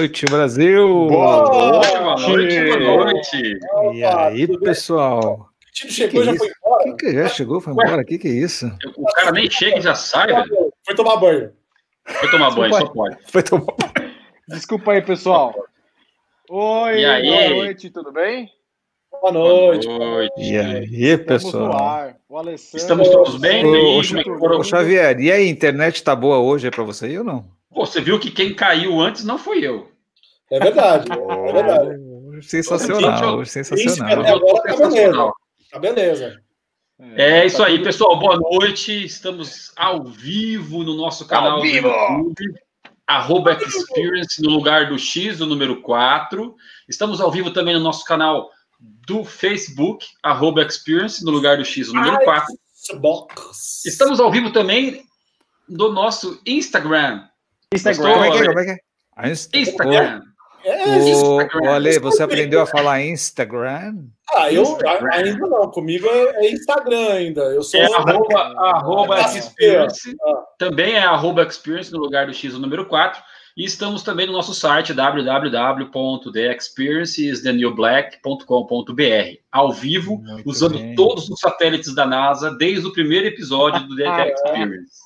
Noite, Brasil! Boa noite, boa noite, boa noite. E aí, pessoal? O time Que chegou e já isso? foi embora. Quem que já chegou, foi embora? O que, que é isso? O cara nem chega e já sai, velho. Foi tomar banho. Foi tomar banho, só pode. Foi tomar. Desculpa aí, pessoal. Oi, E aí? boa noite, tudo bem? Boa noite. Boa noite. E aí, Estamos no pessoal? O. Estamos todos bem? Ô, como é que? Ô, Xavier, e aí, a internet tá boa hoje aí pra você aí ou não? Pô, você viu que quem caiu antes não fui eu. É verdade. É verdade. Sensacional, sensacional. até agora tá beleza. Tá beleza. É isso tá aí, pessoal. Boa noite. Estamos ao vivo no nosso canal Ao do vivo! YouTube. Arroba Experience no lugar do X, o número 4. Estamos ao vivo também no nosso canal do Facebook, arroba Experience no lugar do X, o número Ai. 4. Box. Estamos ao vivo também no nosso Instagram. Instagram. Como é que é? Como é que é? Instagram. É, ô, Ale, você aprendeu a falar Instagram? ah, eu Instagram. ainda não. Comigo é, é Instagram ainda. Eu sou. É arroba, arroba Experience. ah. Também é arroba Experience no lugar do X, o número 4. E estamos também no nosso site www.theexperienceisthenewblack.com.br ao vivo, Muito usando bem. todos os satélites da NASA desde o primeiro episódio do Ah, The é. Experience.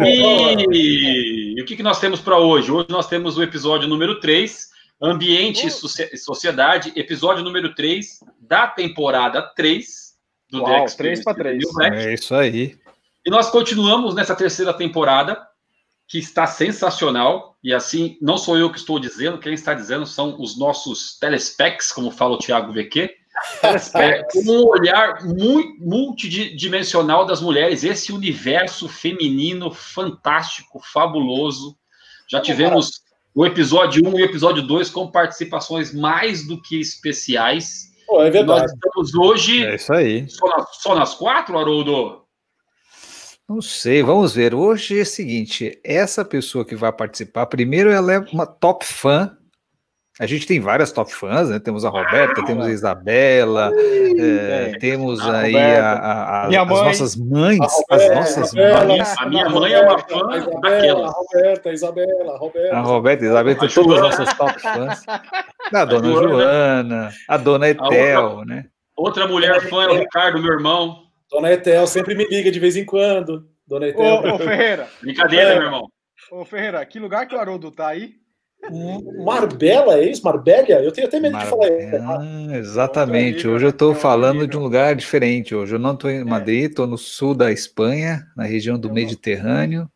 E, e o que, que nós temos para hoje? Hoje nós temos o episódio número 3, Ambiente e Socie- Sociedade, episódio número 3 da temporada 3 do Uau, The Experience. três pra três. The New Black. É isso aí. E nós continuamos nessa terceira temporada, que está sensacional. E assim, não sou eu que estou dizendo, quem está dizendo são os nossos telespecs, como fala o Thiago VQ, com um olhar muito multidimensional das mulheres, esse universo feminino fantástico, fabuloso. Já tivemos o episódio 1 e o episódio 2 com participações mais do que especiais. Pô, é Nós verdade. estamos hoje É isso aí. só, nas- só nas quatro, Haroldo? Não sei, vamos ver. Hoje é o seguinte: essa pessoa que vai participar, primeiro ela é uma top fã. A gente tem várias top fãs, né? Temos a Roberta, temos a Isabela, é, temos A aí Roberta. a- a- a- Minha as mãe. nossas mães, A as Roberta, nossas a Roberta. mães. A minha mãe é uma fã A Isabela, daquelas. a Roberta, a Isabela, a Roberta. A Roberta, a Isabela, tem todas as nossas top fãs. A dona Joana. Joana, a dona Etel, outra- né? Outra mulher fã é o Ricardo, meu irmão. Dona Etel sempre me liga de vez em quando. Dona Etel. Ô, ô, Ferreira, Brincadeira, É. meu irmão. ô, Ferreira, que lugar que o Haroldo tá aí? Marbella, é isso? Marbella? Eu tenho até medo de falar isso. Ah, exatamente. Hoje eu estou falando de um lugar diferente. Hoje eu não estou em Madrid, estou no sul da Espanha, na região do Mediterrâneo.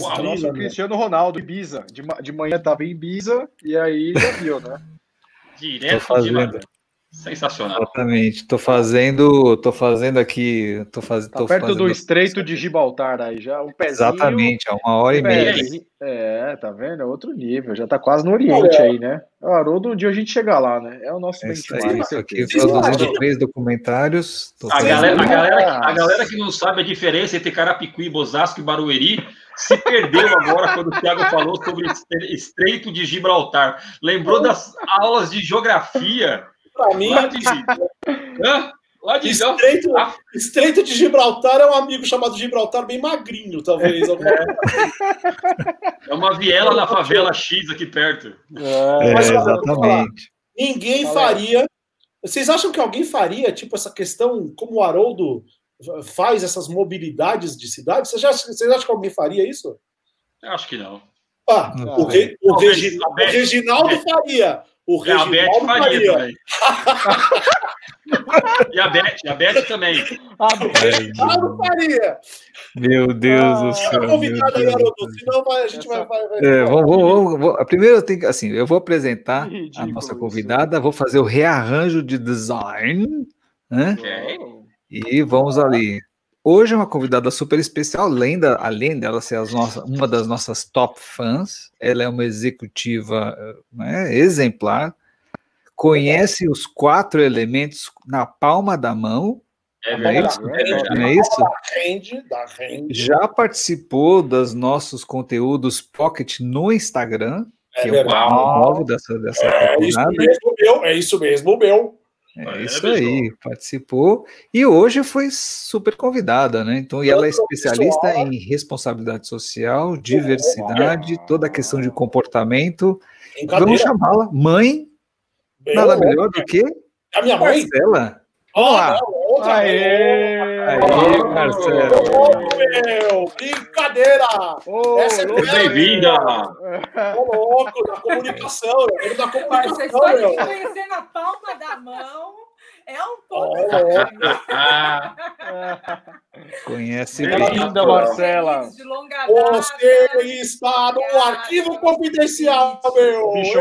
Uau, grila, Nosso né? Cristiano Ronaldo, Ibiza. De, de manhã tava em Ibiza e aí já viu, né? Direto de fazendo. Madrid. Sensacional. Exatamente. Estou fazendo, tô fazendo aqui, tô fazendo, Tá perto do Estreito de Gibraltar aí, já um pezinho. Exatamente, a uma hora e meia. É, tá vendo? É outro nível. Já tá quase no Oriente Olha. aí, né? O Haroldo, um dia a gente chega lá, né? É o nosso É isso benchmark. aí, estou aqui produzindo três documentários. Tô A fazendo- galera, a, galera, que- a galera que não sabe a diferença entre Carapicuí, Osasco e Barueri se perdeu agora quando o Thiago falou sobre estre- Estreito de Gibraltar. Lembrou das aulas de geografia Pra mim, lá de. Hã? Lá de. Estreito, Ah. Estreito de Gibraltar é um amigo chamado Gibraltar bem magrinho, talvez. alguma coisa. É uma viela na favela X aqui perto. É, Mas, exatamente. Ninguém faria Vocês acham que alguém faria, tipo, essa questão, como o Haroldo faz essas mobilidades de cidade? Vocês, acham, vocês acham que alguém faria isso? Eu acho que não. Ah, Não. o, Re- o o Reginaldo faria. O É, a Beth Reginaldo faria também. E a Beth, a Beth também. Ah, O Reginaldo faria. Meu Deus do céu. Tá do Haroldo. céu. Senão vai, a gente vai. vai, vai- É, vamos, vamos, vamos, vamos- Primeiro eu tenho que, assim, eu vou apresentar a Ridículo nossa isso. convidada, vou fazer o rearranjo de design, né? Ok. E vamos ali. Hoje é uma convidada super especial, além, da, além dela ser as nossas, uma das nossas top fãs, ela é uma executiva né, exemplar, conhece os quatro elementos na palma da mão, É não é verdade. isso? É verdade. Não é isso? Da rende, da rende. Já participou dos nossos conteúdos Pocket no Instagram, É que é o canal novo dessa, dessa É isso convidada. mesmo, meu. É isso mesmo, meu. É É, isso pessoal. aí, participou e hoje foi super convidada, né? Então, e ela é especialista em responsabilidade social, diversidade, toda a questão de comportamento. Vamos chamá-la mãe, nada melhor do que A minha mãe? Marcela. Ah, não, outra Aê! Aê, Marcela. Ô, meu, brincadeira! Ô, Essa é. Bem-vinda! Ô, louco, da comunicação, eu da comunicação, história meu. de conhecer na palma da mão é um louco. Ah, Conhece bem. Linda, Marcela. De longa data. Você está no arquivo confidencial, meu. Bicho.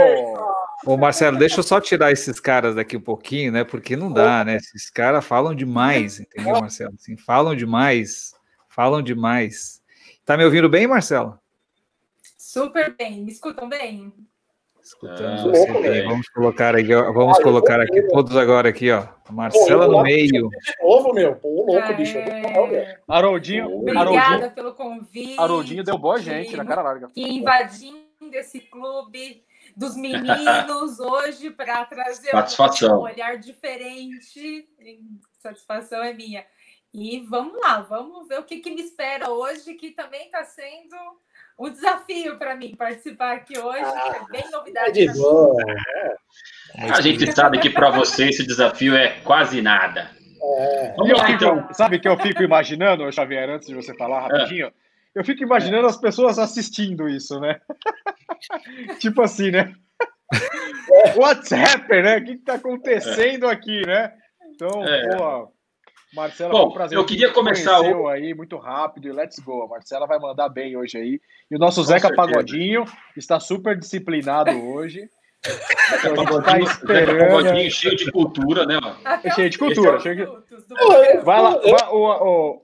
Ô, Marcelo, deixa eu só tirar esses caras daqui um pouquinho, né? Porque não dá, né? Esses caras falam demais, entendeu, Marcelo? Assim, falam demais, falam demais. Tá me ouvindo bem, Marcelo? Super bem. Me escutam bem? Escutamos Ah, louco. Vamos colocar aqui, ó, vamos Ah, colocar aqui todos agora aqui, ó. Marcela Pô, no meio. De novo, meu. Pô, louco, bicho. Falando, meu. É, Haroldinho, Obrigada Haroldinho, pelo convite. Haroldinho derrubou a gente na cara larga. que invadindo esse clube dos meninos hoje para trazer Satisfação. um olhar diferente. Satisfação é minha. E vamos lá, vamos ver o que, que me espera hoje, que também está sendo um desafio para mim participar aqui hoje, que é bem É novidade. de pra mim. boa. a gente sabe que para você esse desafio é quase nada. É. Vamos lá, então. Sabe que eu fico imaginando, Xavier, antes de você falar rapidinho? Eu fico imaginando as pessoas assistindo isso, né? tipo assim, né? What's happening, né? O que, que tá acontecendo aqui, né? Então, É. pô, Marcela, Bom, foi um prazer. eu queria começar conheceu aí muito rápido e let's go. A Marcela vai mandar bem hoje aí. E o nosso Zeca certeza. Pagodinho está super disciplinado hoje. Então, a gente tá Pagodinho, esperando. Pagodinho cheio de cultura, né, mano? É cheio de cultura, minutos cheio de-. Vai lá, vai- o, o,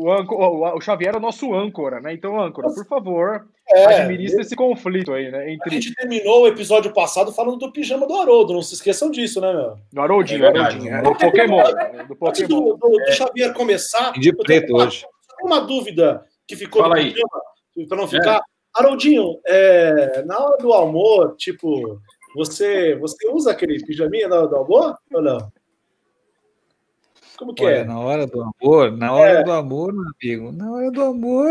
o, anco- o, o Xavier é o nosso âncora, né? Então, âncora, por favor, É, administre esse conflito aí, né? A Entre gente terminou o episódio passado falando do pijama do Haroldo, não se esqueçam disso, né, meu? do Haroldinho, É verdade. Haroldinho, é, do Pokémon. né? Do Antes Pokémon. do, do, do Xavier começar, De eu tenho preto uma- hoje. tem uma dúvida que ficou Fala aí. pijama, para não ficar. Haroldinho, é, na hora do almoço, tipo, você, você usa aquele pijaminha na hora do almoço ou não? Como que Olha, é? na hora do amor, na hora do amor, meu amigo, na hora do amor,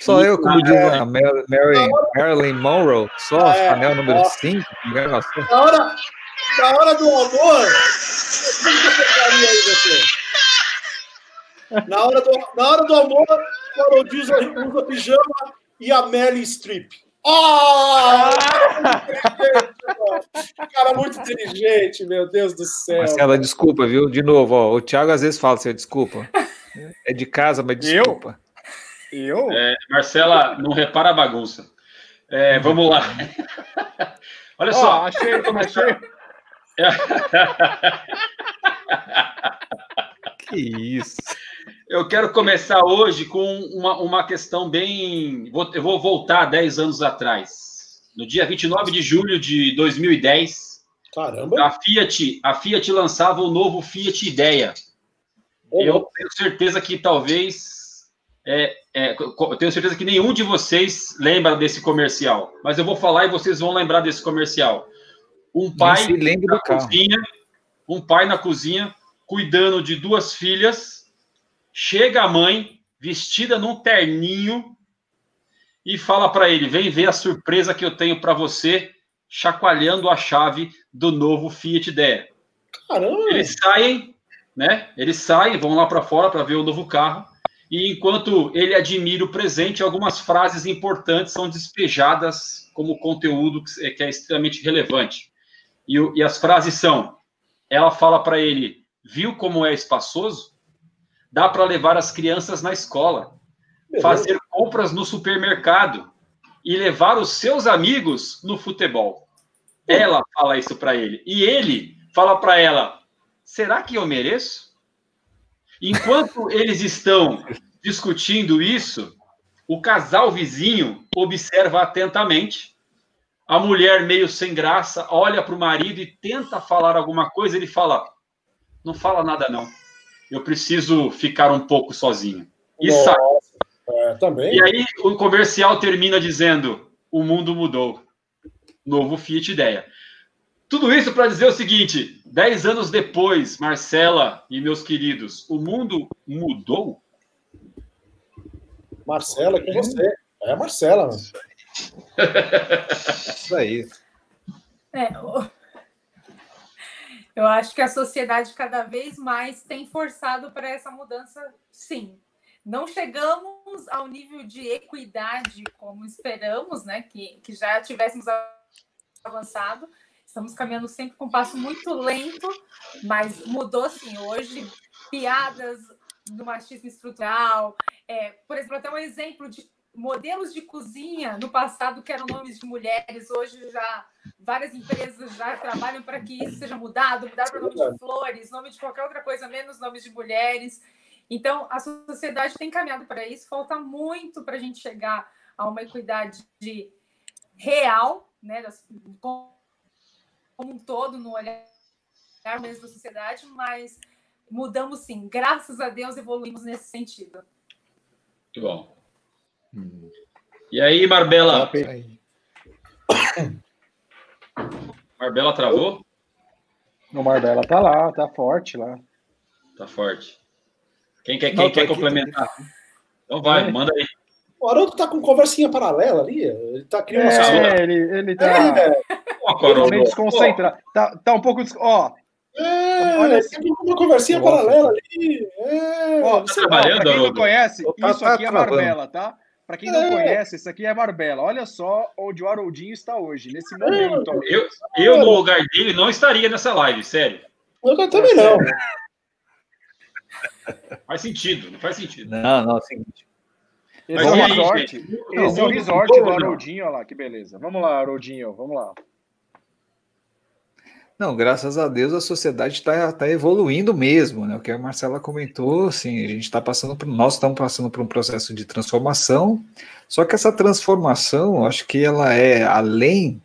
só eu, como diz a Mar- Mary- Marilyn Monroe, só É, anel número ó. 5, Na hora, na hora do amor? Na hora do, na hora do amor, o Haroldinho usa, usa pijama e a Melly Strip. Ah! Cara, muito inteligente, meu Deus do céu. Marcela, desculpa, viu? De novo, ó, o Thiago às vezes fala assim, desculpa. É de casa, mas Eu? desculpa. Eu? É, Marcela, não repara a bagunça. É, vamos lá. Olha Ó, só. achei, achei. Que isso. Eu quero começar hoje com uma, uma questão bem. vou- Eu vou voltar 10 anos atrás. No dia 29 de julho de 2010, Caramba. a Fiat, a Fiat lançava o novo Fiat Ideia. Eu tenho certeza que talvez. É, é, eu tenho certeza que nenhum de vocês lembra desse comercial. Mas eu vou falar e vocês vão lembrar desse comercial. Um pai na cozinha, um pai na cozinha, cuidando de duas filhas. Chega a mãe, vestida num terninho, e fala para ele: vem ver a surpresa que eu tenho para você, chacoalhando a chave do novo Fiat Idea. Caramba! Eles saem, né? Eles saem, vão lá para fora para ver o novo carro. E enquanto ele admira o presente, algumas frases importantes são despejadas como conteúdo que é extremamente relevante. E, e as frases são: ela fala para ele, viu como é espaçoso? Dá para levar as crianças na escola, Beleza. fazer compras no supermercado e levar os seus amigos no futebol. Ela fala isso para ele. E ele fala para ela: será que eu mereço? Enquanto eles estão discutindo isso, o casal vizinho observa atentamente. A mulher, meio sem graça, olha para o marido e tenta falar alguma coisa. Ele fala: Não fala nada, não. Eu preciso ficar um pouco sozinho. E Nossa, sai. É, também. E aí o comercial termina dizendo: O mundo mudou. Novo Fiat Ideia. Tudo isso para dizer o seguinte: dez anos depois, Marcela e meus queridos, o mundo mudou? Marcela, é com você. É a Marcela, mano. Isso aí. É, eu acho que a sociedade cada vez mais tem forçado para essa mudança, sim. Não chegamos ao nível de equidade como esperamos, né? Que, que já tivéssemos avançado, Estamos caminhando sempre com um passo muito lento, mas mudou sim. Hoje, piadas do machismo estrutural, é, por exemplo, até um exemplo de modelos de cozinha no passado que eram nomes de mulheres, hoje já várias empresas já trabalham para que isso seja mudado, mudar para nome de flores, nome de qualquer outra coisa, menos nomes de mulheres. Então, a sociedade tem caminhado para isso, falta muito para a gente chegar a uma equidade real, né, como um todo, no olhar mesmo da sociedade, mas mudamos sim. Graças a Deus evoluímos nesse sentido. Muito bom. Hum. E aí, Marbella? Marbella travou? O Marbella tá lá, tá forte lá. Tá forte. Quem quer, quem Não, quer aqui, complementar? Então vai, é. manda aí. O Haroldo tá com conversinha paralela ali. Ele tá criando é, uma ele, ele tá. É. Totalmente desconcentrado. Tá, tá um pouco. Ó. É, olha assim. uma conversinha Nossa. paralela ali. É, ó, tá trabalhando, pra quem não conhece, tá, isso tá, aqui é Marbella, tá? Para quem não é. conhece, isso aqui é Marbella. Olha só onde o Haroldinho está hoje, nesse é. momento. Eu, eu, no lugar dele, não estaria nessa live, sério. Eu também não. Faz sentido, não faz sentido. Não, não, é o seguinte. Esse é o resort. Esse é o resort do Haroldinho, olha lá, que beleza. Vamos lá, Haroldinho, vamos lá. Não, graças a Deus a sociedade está tá evoluindo mesmo, né? O que a Marcela comentou, assim, a gente está passando por, nós estamos passando por um processo de transformação, só que essa transformação, acho que ela é além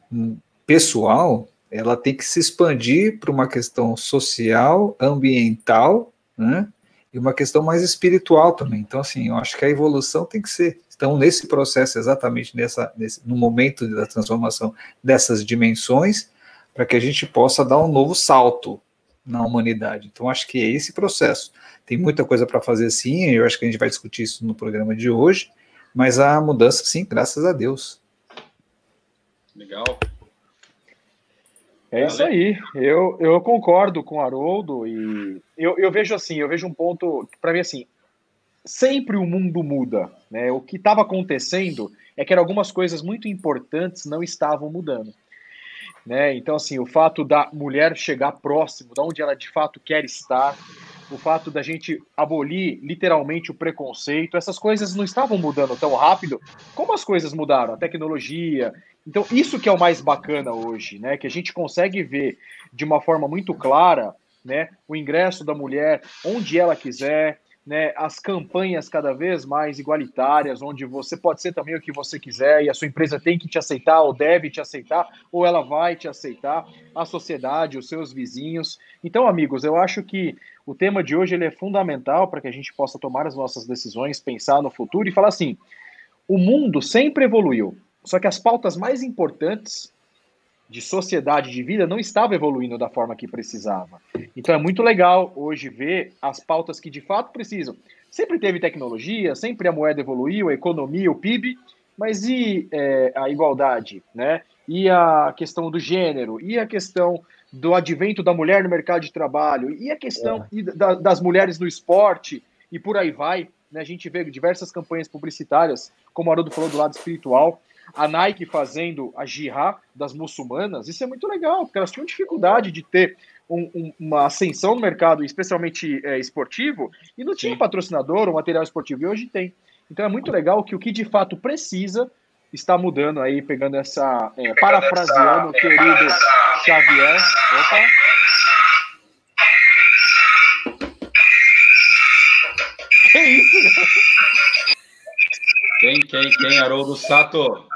pessoal, ela tem que se expandir para uma questão social, ambiental, né? E uma questão mais espiritual também. Então, assim, eu acho que a evolução tem que ser. Estão nesse processo exatamente nessa, nesse, no momento da transformação dessas dimensões para que a gente possa dar um novo salto na humanidade. Então, acho que é esse processo. Tem muita coisa para fazer sim, eu acho que a gente vai discutir isso no programa de hoje, mas a mudança, sim, graças a Deus. Legal. É isso aí. Eu, eu concordo com o Haroldo e eu, eu vejo assim, eu vejo um ponto, para mim assim, sempre o mundo muda. Né? O que estava acontecendo é que algumas coisas muito importantes não estavam mudando. Né? Então, assim, o fato da mulher chegar próximo, da onde ela de fato quer estar, o fato da gente abolir literalmente o preconceito, essas coisas não estavam mudando tão rápido como as coisas mudaram, a tecnologia. Então, isso que é o mais bacana hoje, né? Que a gente consegue ver de uma forma muito clara, né? O ingresso da mulher onde ela quiser, né, as campanhas cada vez mais igualitárias, onde você pode ser também o que você quiser e a sua empresa tem que te aceitar ou deve te aceitar ou ela vai te aceitar, a sociedade, os seus vizinhos. Então, amigos, eu acho que o tema de hoje ele é fundamental para que a gente possa tomar as nossas decisões, pensar no futuro e falar assim: o mundo sempre evoluiu, só que as pautas mais importantes de sociedade de vida não estava evoluindo da forma que precisava. Então é muito legal hoje ver as pautas que de fato precisam. Sempre teve tecnologia, sempre a moeda evoluiu, a economia, o PIB, mas e é, a igualdade, né? e a questão do gênero, e a questão do advento da mulher no mercado de trabalho, e a questão É. da- das mulheres no esporte, e por aí vai. Né? A gente vê diversas campanhas publicitárias, como o Haroldo falou do lado espiritual, a Nike fazendo a jihad das muçulmanas, isso é muito legal, porque elas tinham dificuldade de ter um- um- uma ascensão no mercado, especialmente é, esportivo, e não tinha patrocinador ou material esportivo, e hoje tem. Então é muito legal que o que de fato precisa está mudando aí, pegando essa. é, parafraseando o querido Xavier. Opa! Quem, quem, quem, Haroldo Sato?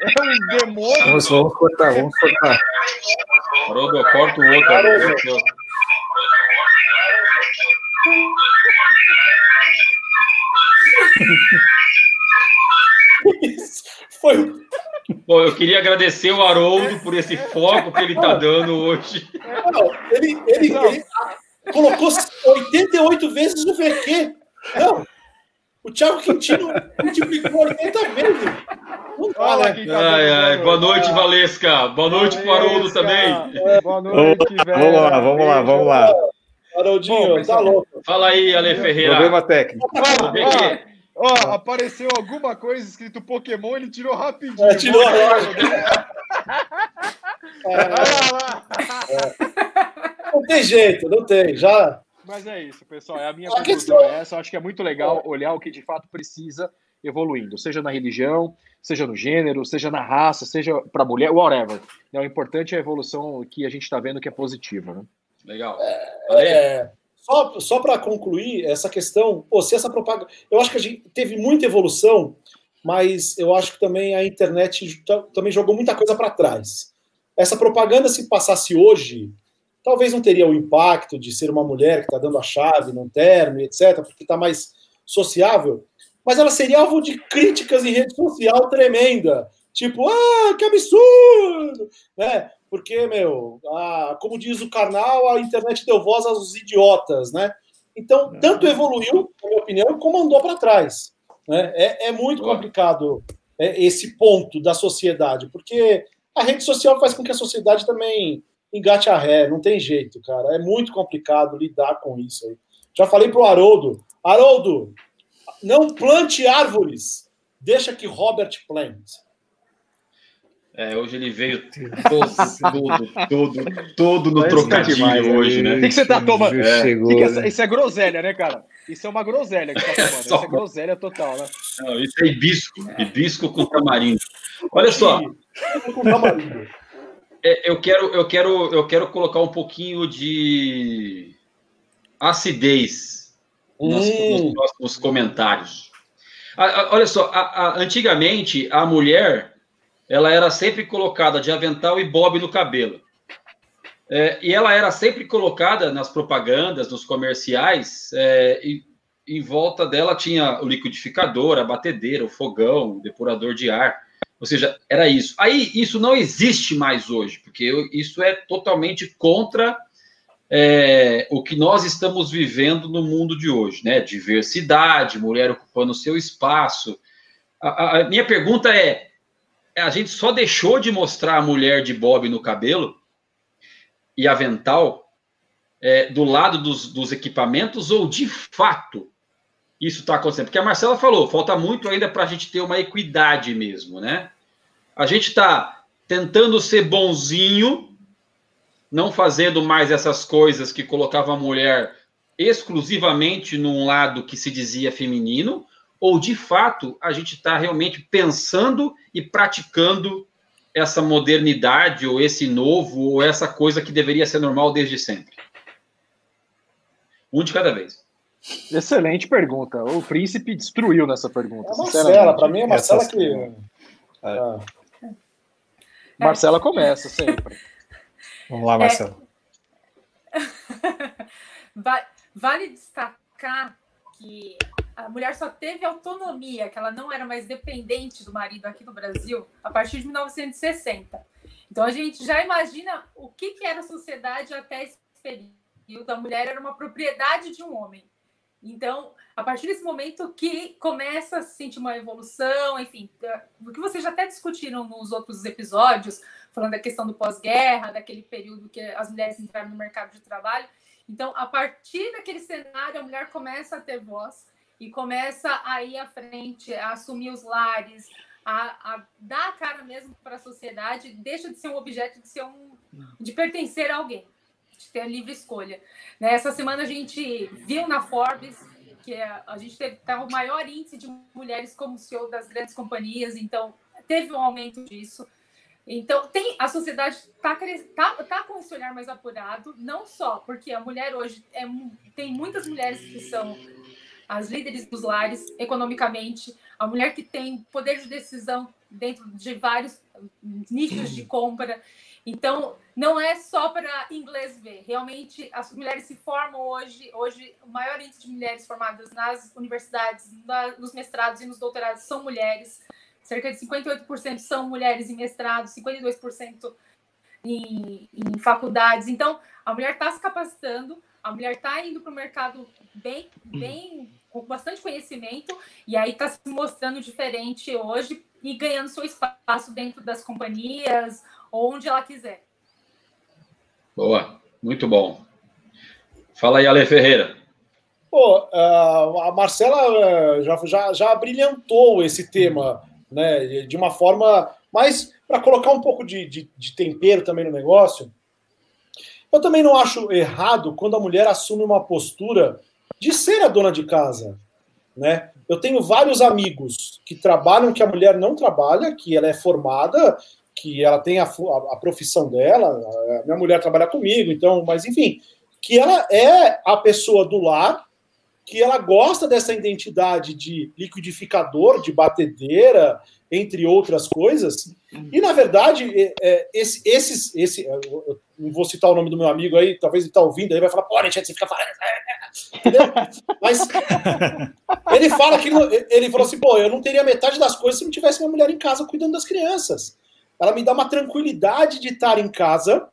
É um demônio! Vamos, vamos cortar, vamos cortar. Haroldo, corta o outro. Haroldo. Foi. Bom, eu queria agradecer o Haroldo por esse foco que ele está dando hoje. Não, ele, ele, ele colocou 88 vezes o VQ. Não. O Thiago Quintino multiplicou 80 vezes. Não né? tá Ai, ai, boa noite, Valesca. Boa noite Valesca. também. Boa noite, velho. Vamos lá, vamos lá, vamos lá. Haroldinho, tá louco. Fala aí, Ale Ferreira. Problema técnico. VQ. ó, ó, apareceu alguma coisa escrito Pokémon, ele tirou rapidinho. É, tirou Vamos rápido. É, Olha lá. não tem jeito, não tem. Já. Mas é isso, pessoal. É a minha A conclusão questão- é essa. Eu acho que é muito legal olhar o que de fato precisa evoluindo, seja na religião, seja no gênero, seja na raça, seja para mulher, whatever. Né, O importante é a evolução que a gente está vendo que é positiva. Né? Legal. Ale, É, só só para concluir essa questão, pô, se essa propaganda. Eu acho que a gente teve muita evolução, mas eu acho que também a internet ta- também jogou muita coisa para trás. Essa propaganda, se passasse hoje, talvez não teria o impacto de ser uma mulher que está dando a chave num termo, e etc., porque está mais sociável, mas ela seria alvo de críticas em rede social tremenda. Tipo, ah, que absurdo! Né? Porque, meu, a- como diz o carnal, a internet deu voz aos idiotas, né? Então, tanto evoluiu, na minha opinião, como andou para trás. Né? É, é muito complicado é, esse ponto da sociedade, porque a rede social faz com que a sociedade também engate a ré, não tem jeito, cara. É muito complicado lidar com isso aí. Já falei pro Haroldo, Haroldo, não plante árvores, deixa que Robert plante. é, hoje ele veio todo, todo, todo, todo no Mas trocadilho tá demais, hoje, né? O que que você tá tomando? É, chegou, Que que essa- né? isso é groselha, né, cara? Isso é uma groselha que tá tomando. Isso é groselha total, né? Não, isso é hibisco. Hibisco com tamarindo. Olha só, Com tamarindo. É, eu quero, eu quero, eu quero colocar um pouquinho de acidez nos, Hum. nos próximos comentários. A- a- olha só, a- antigamente a mulher ela era sempre colocada de avental e bob no cabelo. É, e ela era sempre colocada nas propagandas, nos comerciais, é, e em volta dela tinha o liquidificador, a batedeira, o fogão, o depurador de ar. Ou seja, era isso. Aí isso não existe mais hoje, porque eu- isso é totalmente contra é, o que nós estamos vivendo no mundo de hoje, né? Diversidade, mulher ocupando seu espaço. A, a- minha pergunta é: a gente só deixou de mostrar a mulher de bob no cabelo e avental é, do lado dos, dos equipamentos ou de fato isso está acontecendo? Porque a Marcela falou, falta muito ainda para a gente ter uma equidade mesmo, né? A gente está tentando ser bonzinho, não fazendo mais essas coisas que colocavam a mulher exclusivamente num lado que se dizia feminino, ou de fato a gente está realmente pensando e praticando essa modernidade, ou esse novo, ou essa coisa que deveria ser normal desde sempre? Um de cada vez. Excelente pergunta. O príncipe destruiu nessa pergunta. É. Marcela, para mim é a Marcela Essas- que. É. Ah, Marcela começa sempre. Vamos lá, Marcelo. Va- Vale destacar que a mulher só teve autonomia, que ela não era mais dependente do marido aqui no Brasil, a partir de 1960. Então a gente já imagina o que, que era a sociedade até esse período. A mulher era uma propriedade de um homem. Então, a partir desse momento que começa a se sentir uma evolução, enfim, o que vocês já até discutiram nos outros episódios, falando da questão do pós-guerra, daquele período que as mulheres entraram no mercado de trabalho. Então, a partir daquele cenário, a mulher começa a ter voz e começa a ir à frente, a assumir os lares, a, a dar a cara mesmo para a sociedade, deixa de ser um objeto, de ser um, de pertencer a alguém, de ter a livre escolha. Né? Essa semana a gente viu na Forbes que é, a gente teve tá, o maior índice de mulheres como CEO das grandes companhias, então teve um aumento disso. Então, tem a sociedade está tá, tá com esse olhar mais apurado, não só porque a mulher hoje é, tem muitas mulheres que são as líderes dos lares economicamente, a mulher que tem poder de decisão dentro de vários nichos de compra. Então, não é só para inglês ver. Realmente, as mulheres se formam hoje. Hoje, o maior índice de mulheres formadas nas universidades, na, nos mestrados e nos doutorados são mulheres. Cerca de 58% são mulheres em mestrado, 52% em, em faculdades. Então, a mulher está se capacitando, a mulher está indo para o mercado bem, bem, com bastante conhecimento, e aí está se mostrando diferente hoje e ganhando seu espaço dentro das companhias onde ela quiser. Boa, muito bom. Fala aí, Ale Ferreira. Pô, a Marcela eh, já, já, já brilhantou esse tema, né, de uma forma, mas para colocar um pouco de, de, de tempero também no negócio, eu também não acho errado quando a mulher assume uma postura de ser a dona de casa, né? Eu tenho vários amigos que trabalham que a mulher não trabalha, que ela é formada que ela tem a, a, profissão dela, a minha mulher trabalha comigo, então, mas enfim, que ela é a pessoa do lar, que ela gosta dessa identidade de liquidificador, de batedeira, entre outras coisas. E, na verdade, é, é, esse, esses. Esse, eu não vou citar o nome do meu amigo aí, talvez ele está ouvindo aí, vai falar, pô, gente, você fica falando. Entendeu? Mas ele fala que ele, ele falou assim, pô, eu não teria metade das coisas se não tivesse uma mulher em casa cuidando das crianças ela me dá uma tranquilidade de estar em casa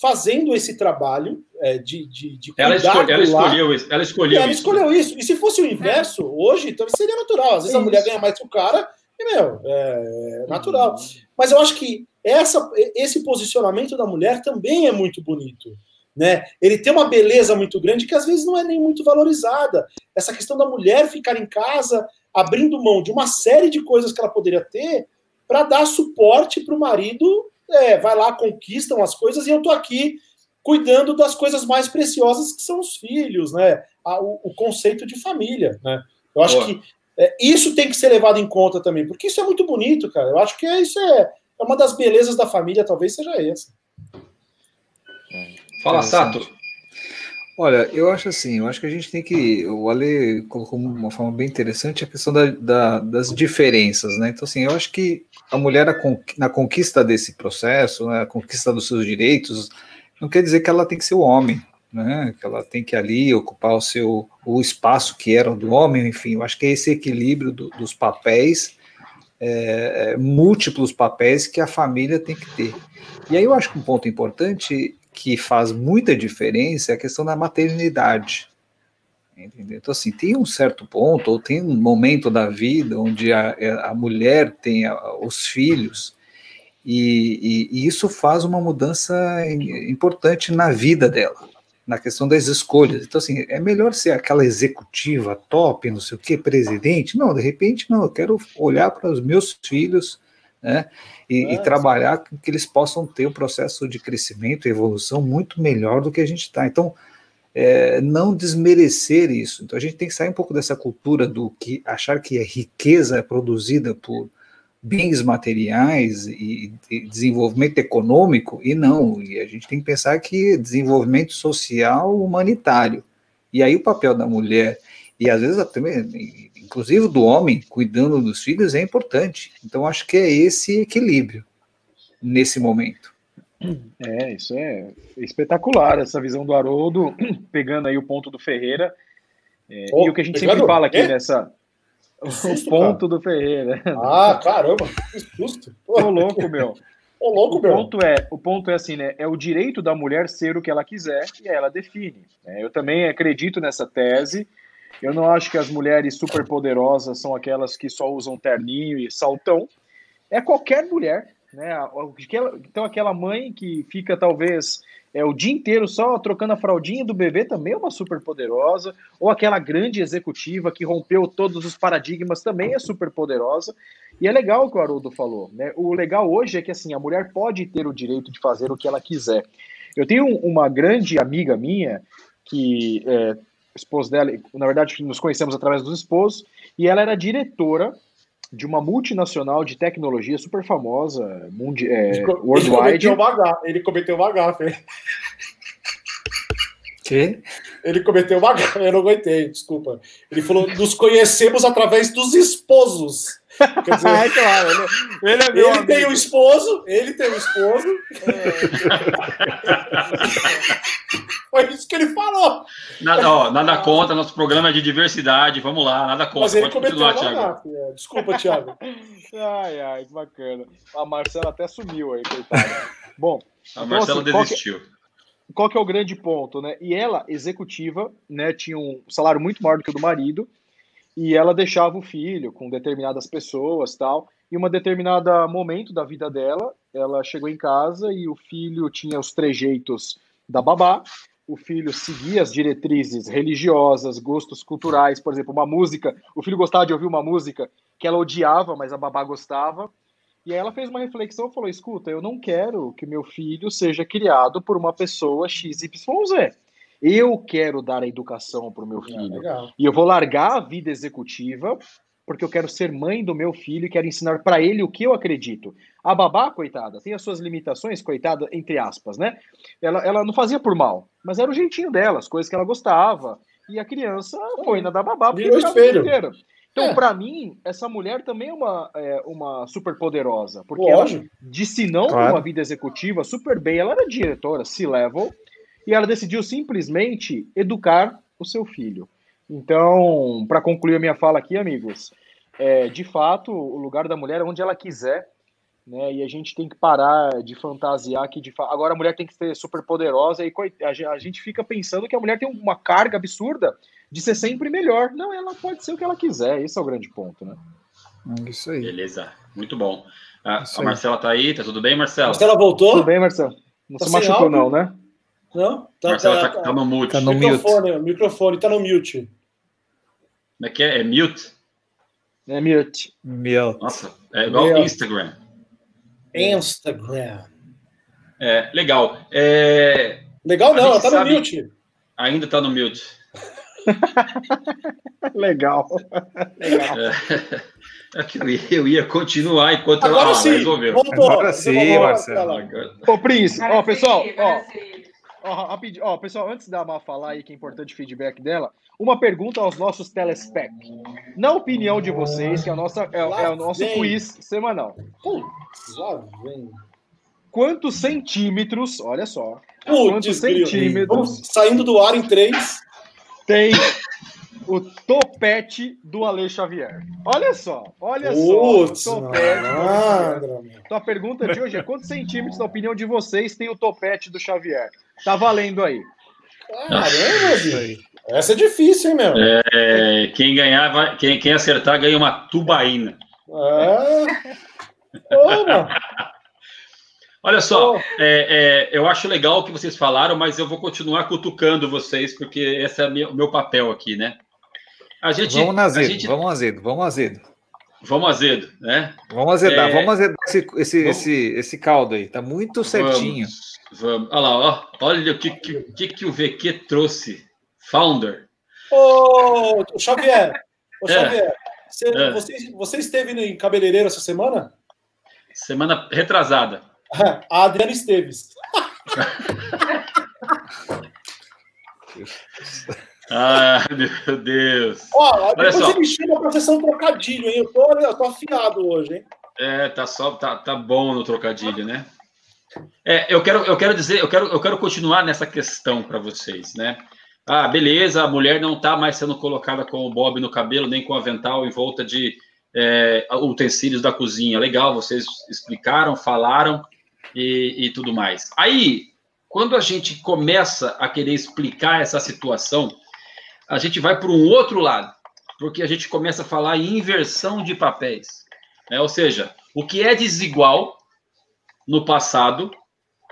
fazendo esse trabalho é, de, de, de ela, escolhe, ela escolheu isso. Ela escolheu, ela escolheu isso. E se fosse o inverso, é. hoje, então seria natural. Às vezes a mulher ganha mais que o cara, e, meu, é natural. Uhum. Mas eu acho que essa, esse posicionamento da mulher também é muito bonito. Né? Ele tem uma beleza muito grande que às vezes não é nem muito valorizada. Essa questão da mulher ficar em casa, abrindo mão de uma série de coisas que ela poderia ter, para dar suporte para o marido. É, vai lá, conquistam as coisas e eu estou aqui cuidando das coisas mais preciosas que são os filhos, né? o, o, conceito de família, né? Eu acho Boa. que é, isso tem que ser levado em conta também, porque isso é muito bonito, cara. Eu acho que é, isso é, é uma das belezas da família, talvez seja essa. Fala, Sato. Olha, eu acho assim, eu acho que a gente tem que. O Ale colocou uma forma bem interessante a questão da, da, das diferenças, né? Então, assim, eu acho que a mulher na conquista desse processo, né, a conquista dos seus direitos, não quer dizer que ela tem que ser o homem, né? Que ela tem que ali ocupar o seu o espaço que era do homem, enfim. Eu acho que é esse equilíbrio do, dos papéis, é, é, múltiplos papéis que a família tem que ter. E aí eu acho que um ponto importante que faz muita diferença é a questão da maternidade. Entendeu? Então, assim, tem um certo ponto, ou tem um momento da vida onde a, é, a mulher tem a, os filhos, e, e, e, isso faz uma mudança importante na vida dela, na questão das escolhas. Então, assim, é melhor ser aquela executiva top, não sei o que, presidente? Não, de repente, não, eu quero olhar para os meus filhos né? E, é, e trabalhar com que eles possam ter um processo de crescimento e evolução muito melhor do que a gente está. Então, é, não desmerecer isso. Então, a gente tem que sair um pouco dessa cultura do que achar que a riqueza é produzida por bens materiais e, e desenvolvimento econômico, e não. E a gente tem que pensar que desenvolvimento social humanitário. E aí o papel da mulher, e às vezes também inclusive do homem, cuidando dos filhos, é importante. Então, acho que é esse equilíbrio nesse momento. É, isso é espetacular, essa visão do Haroldo, pegando aí o ponto do Ferreira. É, oh, e o que a gente sempre fala aqui é? nessa. Susto, o ponto cara. do Ferreira. Ah, caramba, que susto. Tô louco, meu. Ô, louco, o, meu. Ponto é, o ponto é assim, né? É o direito da mulher ser o que ela quiser e ela define. Né? Eu também acredito nessa tese Eu não acho que as mulheres superpoderosas são aquelas que só usam terninho e saltão. É qualquer mulher, né? Então, aquela mãe que fica talvez é, o dia inteiro só trocando a fraldinha do bebê também é uma super poderosa, ou aquela grande executiva que rompeu todos os paradigmas também é super poderosa. E é legal o que o Haroldo falou, né? O legal hoje é que assim, a mulher pode ter o direito de fazer o que ela quiser. Eu tenho uma grande amiga minha que é, esposo dela, na verdade, nos conhecemos através dos esposos, e ela era diretora de uma multinacional de tecnologia super famosa, mundi é, Ele worldwide. cometeu uma gafe. Ele cometeu uma gafe. Que? Ele cometeu uma gafe. Eu não aguentei, desculpa. Ele falou: nos conhecemos através dos esposos. Quer dizer, é claro, ele, ele é meu ele tem um esposo, ele tem um esposo. Foi isso que ele falou. Nada, ó, nada contra, nosso programa é de diversidade, vamos lá, nada contra. Mas ele Pode cometeu Thiago. gafe. é. Desculpa, Thiago. Ai, ai, que bacana. A Marcela até sumiu aí, coitada. Bom, A Então, Marcela assim, qual que- desistiu. Qual que é o grande ponto, né? E ela, executiva, né, tinha um salário muito maior do que o do marido, e ela deixava o filho com determinadas pessoas, tal. E uma determinada momento da vida dela, ela chegou em casa e o filho tinha os trejeitos da babá. O filho seguia as diretrizes religiosas, gostos culturais, por exemplo, uma música. O filho gostava de ouvir uma música que ela odiava, mas a babá gostava. E aí ela fez uma reflexão e falou: escuta, eu não quero que meu filho seja criado por uma pessoa XYZ. Eu quero dar a educação para o meu filho. Legal. E eu vou largar a vida executiva porque eu quero ser mãe do meu filho e quero ensinar para ele o que eu acredito. A babá, coitada, tem as suas limitações, coitada, entre aspas, né? Ela, ela não fazia por mal, mas era o jeitinho dela, as coisas que ela gostava. E a criança foi na da babá porque Virou o espelho. inteiro. Então, É. para mim, essa mulher também é uma, é, uma super poderosa, porque ela Lógico. disse não Claro. uma vida executiva super bem. Ela era diretora, C-level, e ela decidiu simplesmente educar o seu filho. Então, para concluir a minha fala aqui, amigos, é, de fato, o lugar da mulher é onde ela quiser, né? E a gente tem que parar de fantasiar que de fa... agora a mulher tem que ser super poderosa e a gente fica pensando que a mulher tem uma carga absurda de ser sempre melhor. Não, ela pode ser o que ela quiser. Esse é o grande ponto, né? Isso aí. Beleza, muito bom. A, Isso a. Marcela tá aí, tá tudo bem, Marcela? Marcela voltou? Tudo bem, Marcelo? Não Tá se machucou, áudio? não, né? Não? Tá, Marcela tá, tá, tá no mute. Tá no mute. microfone, o microfone tá no mute. Como é que é? É mute? É mute. Meu. Nossa, é igual Meu. Instagram. Instagram. É, legal. É, Legal não, ela tá no sabe- mute. ainda tá no mute. Legal. Legal. É que eu ia, eu ia continuar enquanto ela Agora ah, sim, resolveu. voltou. Agora sim, Marcelo. Agora- Ô, Prince, ó, pessoal, ó, ó, rapidinho, ó, pessoal, antes da Má falar aí, que é importante o feedback dela, uma pergunta aos nossos telespec. Na opinião de vocês, que é, a nossa, é, é o nosso vem. quiz semanal. Putz, lá vem. Quantos centímetros, olha só, Putz, Quantos centímetros? Vamos saindo do ar em três. Tem o topete do Ale Xavier? Olha só, olha Putz, só, o topete do Ale Xavier. malandro, meu. Então a pergunta de hoje é quantos centímetros, na opinião de vocês, tem o topete do Xavier? Tá valendo aí. Caramba, aí. Essa é difícil, hein, meu? É, quem ganhar, vai- quem, quem acertar ganha uma tubaína. É. Ô, mano. Olha só, Ô. é, é, eu acho legal o que vocês falaram, mas eu vou continuar cutucando vocês, porque esse é meu- o meu papel aqui, né? A gente, Vamos azedo, gente- vamos azedo, vamos azedo. vamos azedo, né? Vamos azedar, É. vamos azedar esse, esse, Vamos. esse, esse caldo aí. Tá muito certinho. Vamos, vamos. Olha lá, ó, olha o que, que, que, que o VQ trouxe. Founder. Ô, ô, Xavier. Ô, É. Xavier. Você, É. você, você esteve em cabeleireiro essa semana? Semana retrasada. A Adriana Esteves. Ah, meu Deus. Ó, depois só. você me chama pra sessão trocadilho, hein? Eu tô, eu tô afiado hoje, hein? É, tá só tá, tá bom no trocadilho, né? É, eu quero eu quero dizer, eu quero eu quero continuar nessa questão para vocês, né? Ah, beleza, a mulher não tá mais sendo colocada com o bob no cabelo nem com o avental em volta de é, utensílios da cozinha. Legal, vocês explicaram, falaram e, e tudo mais. Aí, quando a gente começa a querer explicar essa situação, a gente vai para um outro lado, porque a gente começa a falar em inversão de papéis. Né? Ou seja, o que é desigual no passado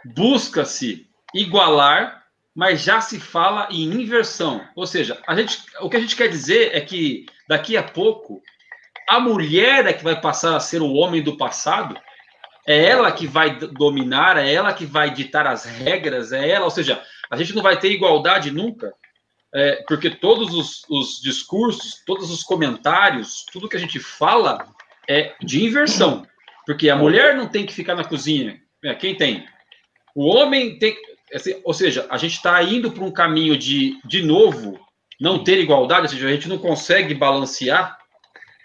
busca-se igualar, mas já se fala em inversão. Ou seja, a gente, o que a gente quer dizer é que daqui a pouco a mulher é que vai passar a ser o homem do passado, é ela que vai dominar, é ela que vai ditar as regras, é ela, ou seja, a gente não vai ter igualdade nunca, é, porque todos os, os, discursos, todos os comentários, tudo que a gente fala é de inversão, porque a mulher não tem que ficar na cozinha, é, quem tem? O homem tem, assim, ou seja, a gente está indo para um caminho de, de novo, não ter igualdade, ou seja, a gente não consegue balancear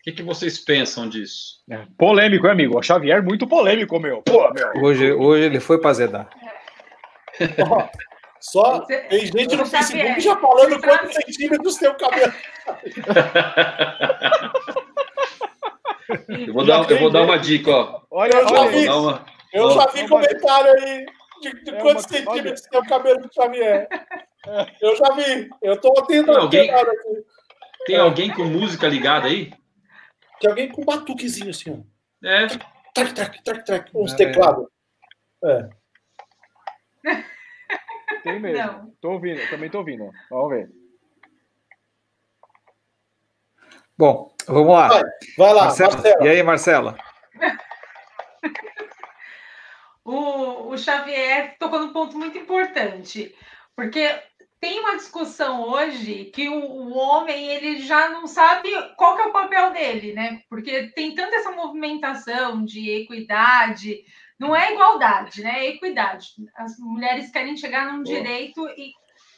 o que, que vocês pensam disso? É, polêmico, amigo? O Xavier muito polêmico, meu. Pô, meu. Hoje, hoje ele foi para zedar. Só tem gente no Facebook já falando quantos centímetros tem o cabelo. eu vou, dar, eu vou dar uma dica, ó. Olha, eu já vi, uma... eu já vi comentário aí de, de é quantos uma... centímetros tem o cabelo do Xavier. Eu já vi. Eu tô tem alguém, aqui. Tem alguém com música ligada aí? Tem alguém com um batuquezinho assim, ó. É. Trac, trac, trac, trac, uns é. teclados. É. Tem mesmo. Não. Tô ouvindo, também tô ouvindo. Vamos ver. Bom, vamos lá. Vai, vai lá, Marcela. Marcela. E aí, Marcela? o, o Xavier tocou num ponto muito importante, porque tem uma discussão hoje que o, o, homem ele já não sabe qual é o papel dele, né? Porque tem tanta essa movimentação de equidade, não é igualdade, né? É equidade. As mulheres querem chegar num direito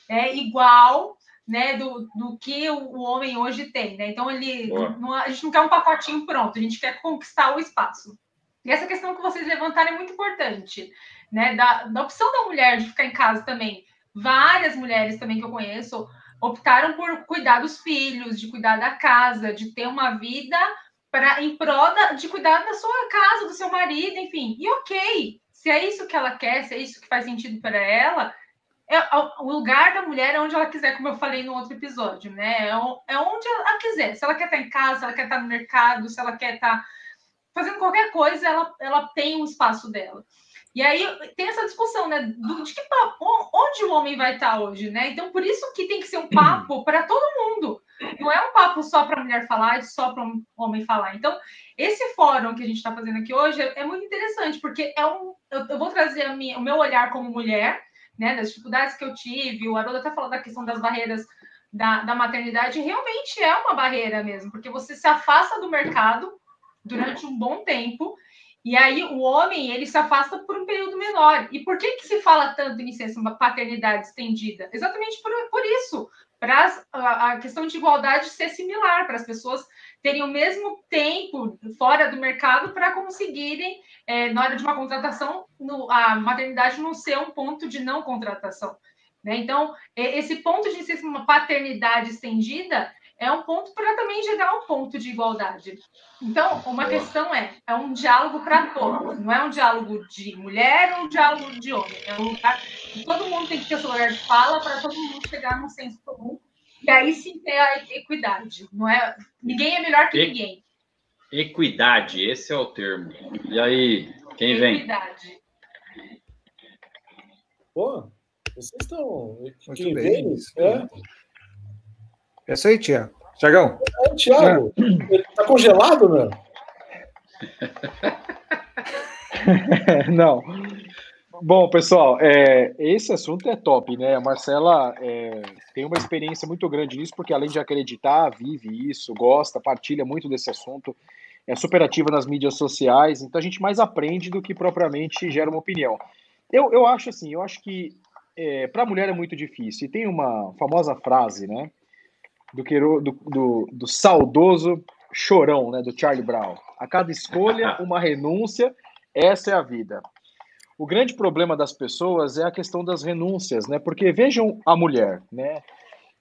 é, igual, né, do, do que o, o homem hoje tem, né? Então ele, não, a gente não quer um pacotinho pronto, a gente quer conquistar o espaço. E essa questão que vocês levantaram é muito importante, né? Da, da opção da mulher de ficar em casa também Várias mulheres também que eu conheço optaram por cuidar dos filhos, de cuidar da casa, de ter uma vida para em prol de cuidar da sua casa, do seu marido, enfim. E ok, se é isso que ela quer, se é isso que faz sentido para ela, é, o lugar da mulher é onde ela quiser, como eu falei no outro episódio, né? É, é onde ela quiser. Se ela quer estar em casa, se ela quer estar no mercado, se ela quer estar fazendo qualquer coisa, ela, ela tem um espaço dela. E aí tem essa discussão, né? Do, de que papo, onde o homem vai estar hoje, né? Então, por isso que tem que ser um papo para todo mundo. Não é um papo só para a mulher falar e só para o homem falar. Então, esse fórum que a gente está fazendo aqui hoje é, é, muito interessante, porque é um. Eu, eu vou trazer minha, o meu olhar como mulher, né? Das dificuldades que eu tive. O Haroldo até falou da questão das barreiras da, da maternidade. Realmente é uma barreira mesmo, porque você se afasta do mercado durante um bom tempo e aí o homem ele se afasta por um período menor. E por que, que se fala tanto em licença paternidade estendida? Exatamente por, por isso, para a, questão de igualdade ser similar, para as pessoas terem o mesmo tempo fora do mercado para conseguirem, é, na hora de uma contratação, no, a maternidade não ser um ponto de não contratação. Né? Então, esse ponto de ser uma paternidade estendida é um ponto para também gerar um ponto de igualdade. Então, uma questão é, é um diálogo para todos, não é um diálogo de mulher ou um diálogo de homem, é um lugar que todo mundo tem que ter seu lugar de fala para todo mundo chegar num senso comum e aí sim ter a equidade, não é? Ninguém é melhor que e... ninguém. Equidade, esse é o termo. E aí, quem vem? Equidade. Pô, vocês estão. Quem vem? É? É isso aí, Tiago. Tiagão. É, Tiago. Ele tá congelado, meu? Não. Bom, pessoal, é, esse assunto é top, né? A Marcela é, tem uma experiência muito grande nisso, porque além de acreditar, vive isso, gosta, partilha muito desse assunto, é super ativa nas mídias sociais, então a gente mais aprende do que propriamente gera uma opinião. Eu, eu acho assim, eu acho que é, para a mulher é muito difícil. E tem uma famosa frase, né? Do, do, do, do saudoso chorão, né, do Charlie Brown. A cada escolha, uma renúncia, essa é a vida. O grande problema das pessoas é a questão das renúncias, né? Porque vejam a mulher, né?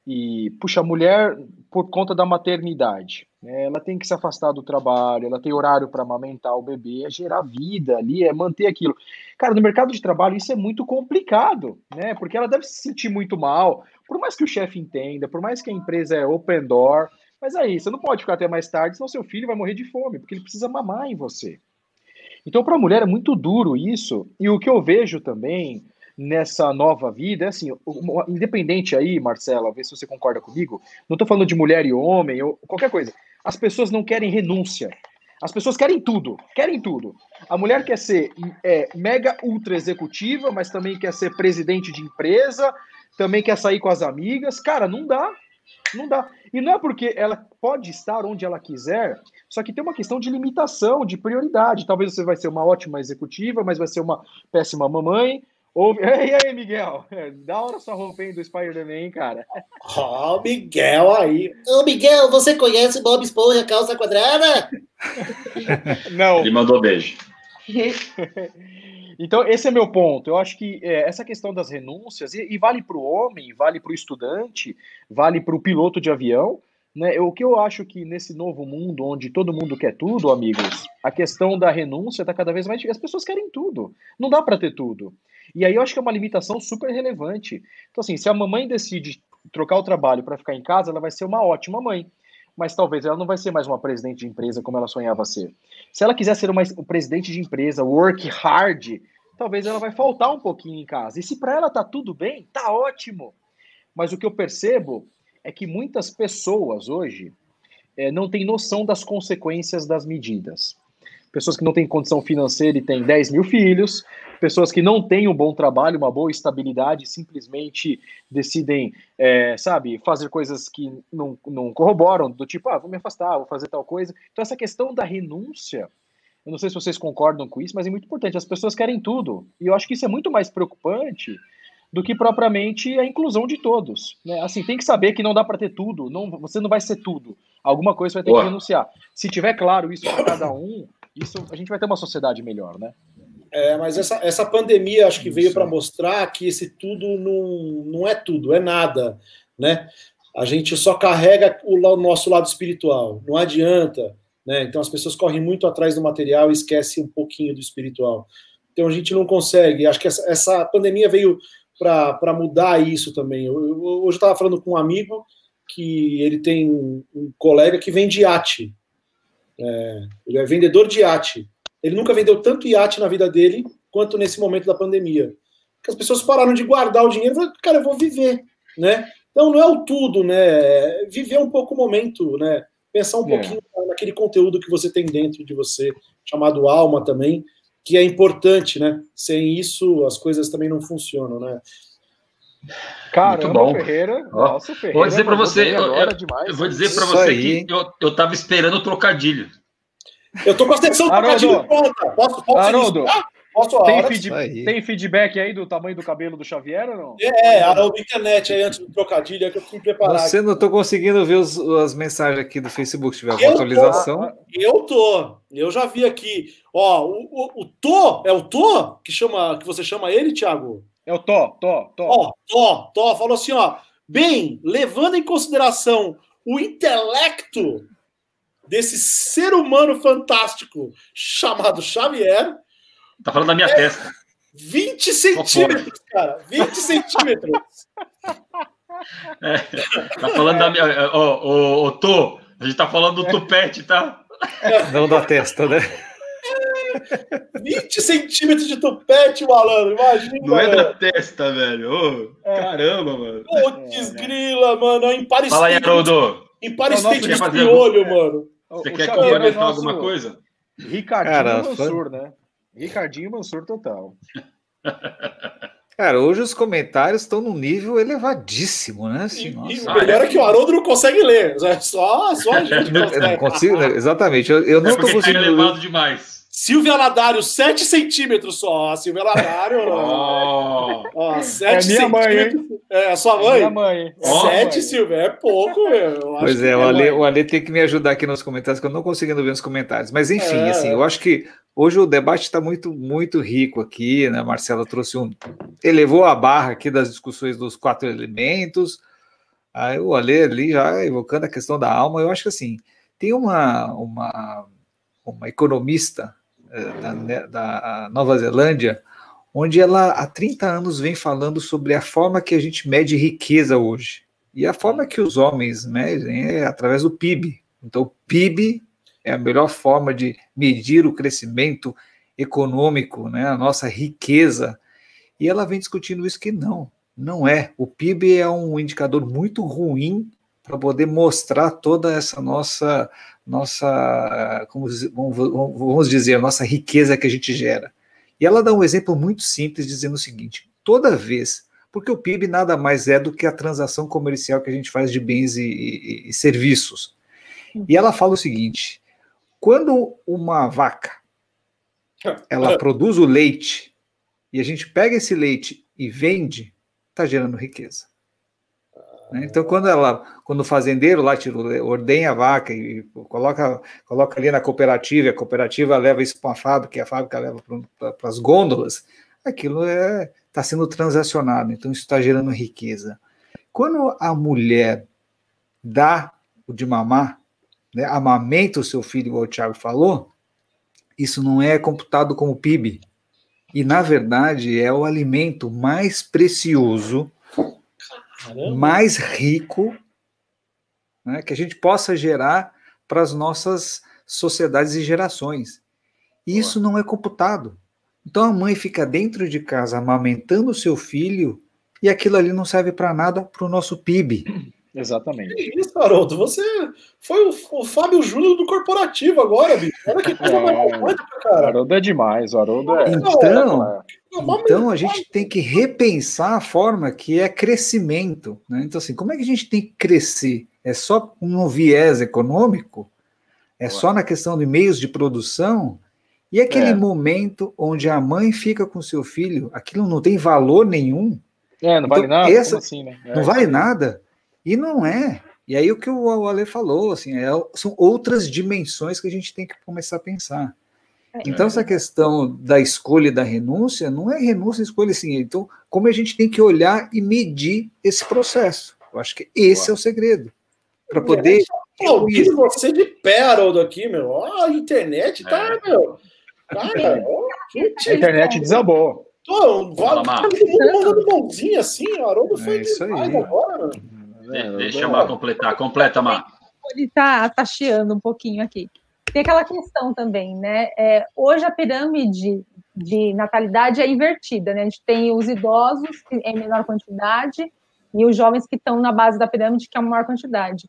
E, puxa, a mulher, por conta da maternidade, né, ela tem que se afastar do trabalho, ela tem horário para amamentar o bebê, é gerar vida ali, é manter aquilo. Cara, no mercado de trabalho isso é muito complicado, né? Porque ela deve se sentir muito mal, por mais que o chefe entenda, por mais que a empresa é open door, mas aí, você não pode ficar até mais tarde, senão seu filho vai morrer de fome, porque ele precisa mamar em você. Então, para a mulher é muito duro isso, e o que eu vejo também nessa nova vida, é assim, independente aí, Marcela, vê se você concorda comigo, não estou falando de mulher e homem, ou qualquer coisa. As pessoas não querem renúncia. As pessoas querem tudo, querem tudo. A mulher quer ser é, mega ultra executiva, mas também quer ser presidente de empresa, também quer sair com as amigas. Cara, não dá. Não dá. E não é porque ela pode estar onde ela quiser, só que tem uma questão de limitação, de prioridade. Talvez você vai ser uma ótima executiva, mas vai ser uma péssima mamãe, Ô, e aí, Miguel? Da hora sua roupa do Spider-Man, cara. Ó, oh, Miguel aí. Ô, Miguel, você conhece Bob Esponja, calça quadrada? Não. Ele mandou beijo. então, esse é meu ponto. Eu acho que é, essa questão das renúncias, e, e vale para o homem, vale para o estudante, vale para o piloto de avião, né, o que eu acho que nesse novo mundo, onde todo mundo quer tudo, amigos, a questão da renúncia está cada vez mais. As pessoas querem tudo. Não dá para ter tudo. E aí eu acho que é uma limitação super relevante. Então, assim, se a mamãe decide trocar o trabalho para ficar em casa, ela vai ser uma ótima mãe. Mas talvez ela não vai ser mais uma presidente de empresa como ela sonhava ser. Se ela quiser ser uma, um presidente de empresa, work hard, talvez ela vai faltar um pouquinho em casa. E se para ela tá tudo bem, tá ótimo. Mas o que eu percebo é que muitas pessoas hoje é, não têm noção das consequências das medidas. Pessoas que não têm condição financeira e têm 10 mil filhos, pessoas que não têm um bom trabalho, uma boa estabilidade, simplesmente decidem, é, sabe, fazer coisas que não, não corroboram, do tipo, ah, vou me afastar, vou fazer tal coisa. Então, essa questão da renúncia, eu não sei se vocês concordam com isso, mas é muito importante. As pessoas querem tudo. E eu acho que isso é muito mais preocupante do que propriamente a inclusão de todos. Né? Assim, tem que saber que não dá para ter tudo, não, você não vai ser tudo. Alguma coisa vai ter Boa. que renunciar. Se tiver claro isso para cada um, isso a gente vai ter uma sociedade melhor, né? É, mas essa, essa pandemia acho que veio para mostrar que esse tudo não, não é tudo, é nada, né? A gente só carrega o, o nosso lado espiritual, não adianta, né? Então as pessoas correm muito atrás do material e esquecem um pouquinho do espiritual. Então a gente não consegue. Acho que essa, essa pandemia veio para mudar isso também. Eu, eu, hoje eu estava falando com um amigo que ele tem um, um colega que vende iate. É, ele é vendedor de iate. Ele nunca vendeu tanto iate na vida dele quanto nesse momento da pandemia. Porque as pessoas pararam de guardar o dinheiro e falaram, cara, eu vou viver, né? Então não é o tudo, né? É viver um pouco o momento, né? Pensar um é. pouquinho naquele conteúdo que você tem dentro de você, chamado alma também, que é importante, né? Sem isso, as coisas também não funcionam, né? Cara, bom. Ferreira, nossa, Ferreira. Vou dizer para você, eu, eu, eu, vou dizer para você aí. que eu, eu tava esperando o trocadilho. Eu tô com a secção trocadilho pronta. Posso, posso Haroldo, Posso, tem, feed, tem, feedback aí do tamanho do cabelo do Xavier ou não? É, Haroldo, internet aí antes do trocadilho, é que eu fui preparar. Você não tô conseguindo ver os, as mensagens aqui do Facebook, se tiver alguma atualização. Tô, eu tô, eu já vi aqui. Ó, o, o, o Tô, é o Tô que, chama, que você chama ele, Thiago? É o Tó, Tó, Tó. Ó, Tó, Tó, falou assim, ó. Bem, levando em consideração o intelecto desse ser humano fantástico chamado Xavier, Tá falando da minha é, testa. 20 centímetros, cara. 20 centímetros. É, tá falando da minha. Ô, ô, ô, Tô, a gente tá falando do tupete, tá? Não da testa, né? 20 centímetros de tupete, malandro. Imagina. Não é da testa, velho. Ô, é. Caramba, mano. Putz, é, grila, mano. Empare Fala aí, Haroldo. Empare de olho, mano. Você quer complementar alguma coisa? Ricardinho Cara, Mansur, né? Ricardinho Mansur total. Cara, hoje os comentários estão num nível elevadíssimo, né? Assim, e, nossa. E melhor é que o Haroldo não consegue ler. Só, só a gente consegue. Não consigo, exatamente. Eu, eu não estou é tá conseguindo. É elevado demais. Silvia Ladário, 7 centímetros só. Silvia Ladário. oh. ó, 7 é minha mãe, hein? É a sua mãe? É minha mãe. 7, Silvia, é pouco, meu. Pois é, é, o Ale, o Ale tem que me ajudar aqui nos comentários, que eu não consigo ver nos comentários. Mas enfim, é. assim, eu acho que hoje o debate está muito, muito rico aqui, né? Marcela trouxe um. elevou a barra aqui das discussões dos quatro elementos. Aí o Ale ali já evocando a questão da alma, eu acho que assim, tem uma, uma, uma economista é, da, da Nova Zelândia, onde ela há 30 anos vem falando sobre a forma que a gente mede riqueza hoje. E a forma que os homens medem é através do PIB. Então, o PIB é a melhor forma de medir o crescimento econômico, né, a nossa riqueza. E ela vem discutindo isso que não, não é. O PIB é um indicador muito ruim para poder mostrar toda essa nossa nossa como vamos dizer, a nossa riqueza que a gente gera. E ela dá um exemplo muito simples dizendo o seguinte: toda vez, porque o PIB nada mais é do que a transação comercial que a gente faz de bens e, e, e serviços. E ela fala o seguinte: quando uma vaca ela produz o leite e a gente pega esse leite e vende, está gerando riqueza. Né? Então, quando ela, quando o fazendeiro lá tira, ordenha a vaca e coloca, coloca ali na cooperativa, a cooperativa leva isso para a fábrica, a fábrica leva para as gôndolas, aquilo é está sendo transacionado. Então, isso está gerando riqueza. Quando a mulher dá o de mamar, né, amamenta o seu filho, igual o Thiago falou, isso não é computado como PIB. E, na verdade, é o alimento mais precioso Caramba. mais rico né, que a gente possa gerar para as nossas sociedades e gerações. E isso não é computado. Então a mãe fica dentro de casa amamentando o seu filho e aquilo ali não serve para nada para o nosso PIB. Exatamente. Que isso, Haroldo? Você foi o, o Fábio Júnior do corporativo agora, bicho. Olha que coisa é, mais cara. O Haroldo é demais, o Haroldo é. Então, então a gente tem que repensar a forma que é crescimento. Né? Então, assim, como é que a gente tem que crescer? É só um viés econômico? É só na questão de meios de produção? E aquele é. momento onde a mãe fica com seu filho, aquilo não tem valor nenhum? É, não vale então, nada? Essa, assim, né? É, não vale nada. E não é. E aí o que o Ale falou, assim, é, são outras dimensões que a gente tem que começar a pensar. É. Então, essa questão da escolha e da renúncia não é renúncia e escolha assim. Então, como a gente tem que olhar e medir esse processo? Eu acho que esse Uau. é o segredo. Para poder. Aplaudir você de pé, Haroldo, aqui, meu. Ó, a internet tá, é. meu. Cara, ó, a internet desabou. Tô, todo mundo mandando mãozinha assim, o Haroldo foi é isso aí. agora, De, deixa eu Mar completar. Completa, Mar. Ele tá, tá chiando um pouquinho aqui tem aquela questão também, né? É, hoje a pirâmide de natalidade é invertida, né? A gente tem os idosos em menor quantidade e os jovens que estão na base da pirâmide que é a maior quantidade.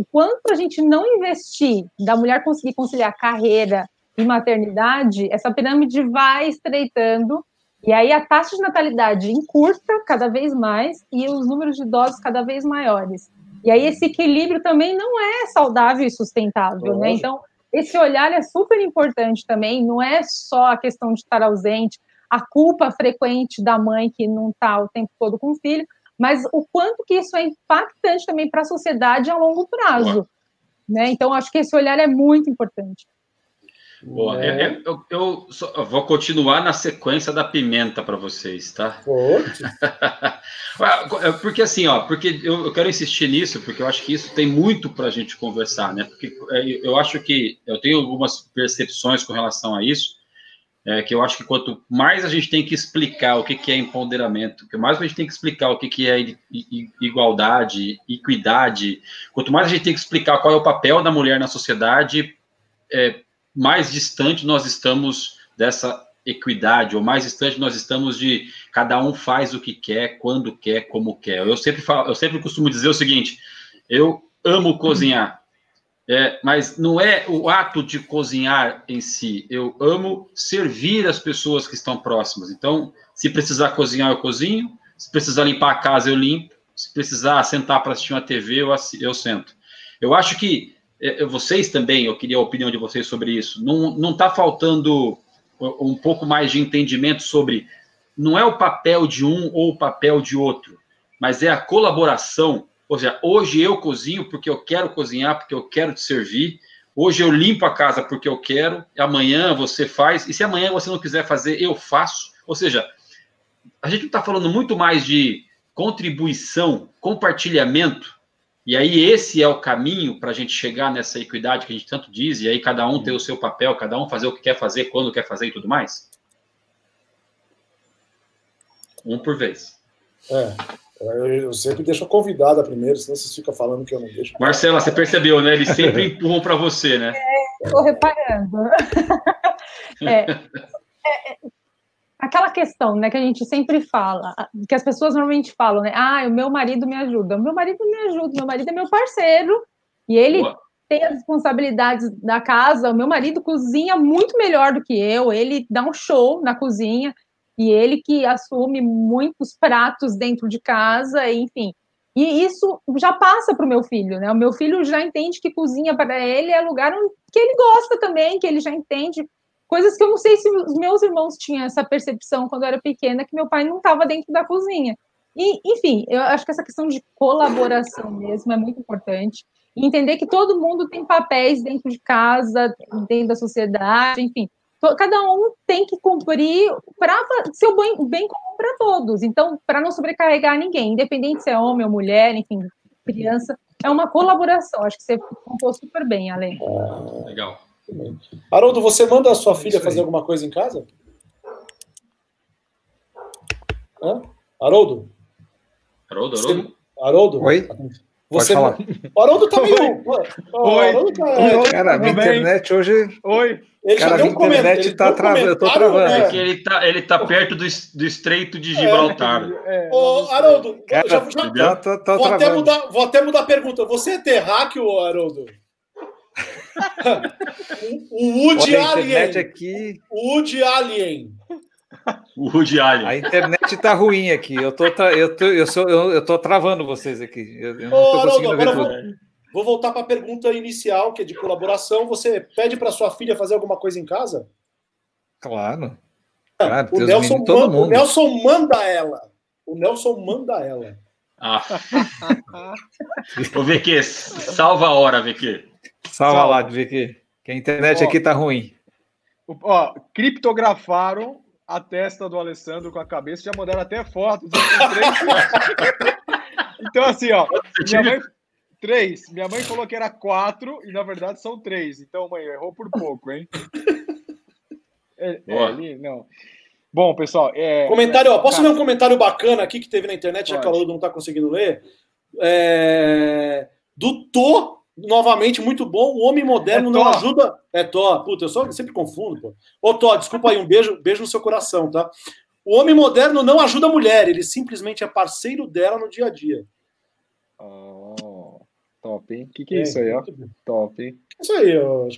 Enquanto a gente não investir da mulher conseguir conciliar carreira e maternidade, essa pirâmide vai estreitando e aí a taxa de natalidade encurta cada vez mais e os números de idosos cada vez maiores. E aí esse equilíbrio também não é saudável e sustentável, né? Então, esse olhar é super importante também, não é só a questão de estar ausente, a culpa frequente da mãe que não está o tempo todo com o filho, mas o quanto que isso é impactante também para a sociedade a longo prazo. Né? Então, acho que esse olhar é muito importante. Boa. É. Eu, eu, eu, eu, vou continuar na sequência da pimenta para vocês, tá? É, porque assim, ó, porque eu, quero insistir nisso, porque eu acho que isso tem muito para a gente conversar, né? Porque é, eu acho que eu tenho algumas percepções com relação a isso, é, que eu acho que quanto mais a gente tem que explicar o que, que é empoderamento, que mais a gente tem que explicar o que, que é igualdade, equidade, quanto mais a gente tem que explicar qual é o papel da mulher na sociedade, é, mais distante nós estamos dessa equidade, ou mais distante nós estamos de cada um faz o que quer, quando quer, como quer. Eu sempre falo, eu sempre costumo dizer o seguinte: eu amo cozinhar, é, mas não é o ato de cozinhar em si. Eu amo servir as pessoas que estão próximas. Então, se precisar cozinhar, eu cozinho. Se precisar limpar a casa, eu limpo. Se precisar sentar para assistir uma TV, eu, eu sento. Eu acho que vocês também, eu queria a opinião de vocês sobre isso. Não está faltando um pouco mais de entendimento sobre não é o papel de um ou o papel de outro, mas é a colaboração. Ou seja, hoje eu cozinho porque eu quero cozinhar, porque eu quero te servir. Hoje eu limpo a casa porque eu quero. Amanhã você faz. E se amanhã você não quiser fazer, eu faço. Ou seja, a gente está falando muito mais de contribuição, compartilhamento E aí esse é o caminho para a gente chegar nessa equidade que a gente tanto diz, e aí cada um ter o seu papel, cada um fazer o que quer fazer, quando quer fazer e tudo mais? Um por vez. É. Eu sempre deixo a convidada primeiro, senão vocês ficam falando que eu não deixo. Marcela, você percebeu, né? Eles sempre empurram para você, né? Estou reparando. é, é, é, aquela questão, né, que a gente sempre fala, que as pessoas normalmente falam, né? Ah, o meu marido me ajuda. O meu marido me ajuda, meu marido é meu parceiro e ele Boa. tem as responsabilidades da casa. O meu marido cozinha muito melhor do que eu, ele dá um show na cozinha e ele que assume muitos pratos dentro de casa, enfim. E isso já passa para o meu filho, né? O meu filho já entende que cozinha para ele é lugar que ele gosta também, que ele já entende coisas que eu não sei se os meus irmãos tinham essa percepção quando eu era pequena, que meu pai não estava dentro da cozinha. E, enfim, eu acho que essa questão de colaboração mesmo é muito importante. E entender que todo mundo tem papéis dentro de casa, dentro da sociedade, enfim cada um tem que cumprir para ser o bem, bem comum para todos. Então, para não sobrecarregar ninguém, independente se é homem ou mulher, enfim, criança, é uma colaboração. Acho que você contou super bem, Ale. Ah, Haroldo, você manda a sua filha fazer alguma coisa em casa? Hã? Haroldo? Haroldo, Haroldo? Haroldo? Oi? Você, Pode falar. O Haroldo tá meio. Oi. Tá... Cara, a internet hoje. Oi. Ele Cara, já a internet tá travando. Eu tô travando. É que ele tá, ele tá perto do, do estreito de Gibraltar. É, é, Ô, Haroldo, Cara, já, já, tô, tô vou, até mudar, vou até mudar a pergunta. Você é terráqueo, Haroldo? o Woody Olha, Alien. Aqui... O Woody Alien. O Woody Allen. A internet tá ruim aqui. Eu tô, eu tô, eu sou, eu, eu tô travando vocês aqui. Eu, eu não tô conseguindo Haroldo, ver tudo. Vou, vou voltar para a pergunta inicial, que é de colaboração. Você pede para sua filha fazer alguma coisa em casa? Claro. Ah, claro o, Nelson manda, o Nelson manda ela. O Nelson manda ela. Ah. Ô, VQ, salva a hora, VQ. Salva, salva. lá, VQ. Que a internet ó, aqui tá ruim. Ó, criptografaram a testa do Alessandro com a cabeça, já mandaram até fotos. então, assim, ó, minha mãe, três. Minha mãe falou que era quatro e na verdade são três. Então, mãe, errou por pouco, hein? É, é, ali, não. Bom, pessoal. É, comentário, ó, posso ler um comentário bacana aqui que teve na internet, já que a Ludo não está conseguindo ler? É, do Tô novamente, muito bom. O homem moderno é não ajuda. É Tó, puta, eu só sempre confundo, pô. Ô, Tó, desculpa aí, um beijo, beijo no seu coração, tá? O homem moderno não ajuda a mulher, ele simplesmente é parceiro dela no dia a dia. Oh, top, hein? O que, que é, é, isso aí, ó? Top, hein? Isso aí, ó.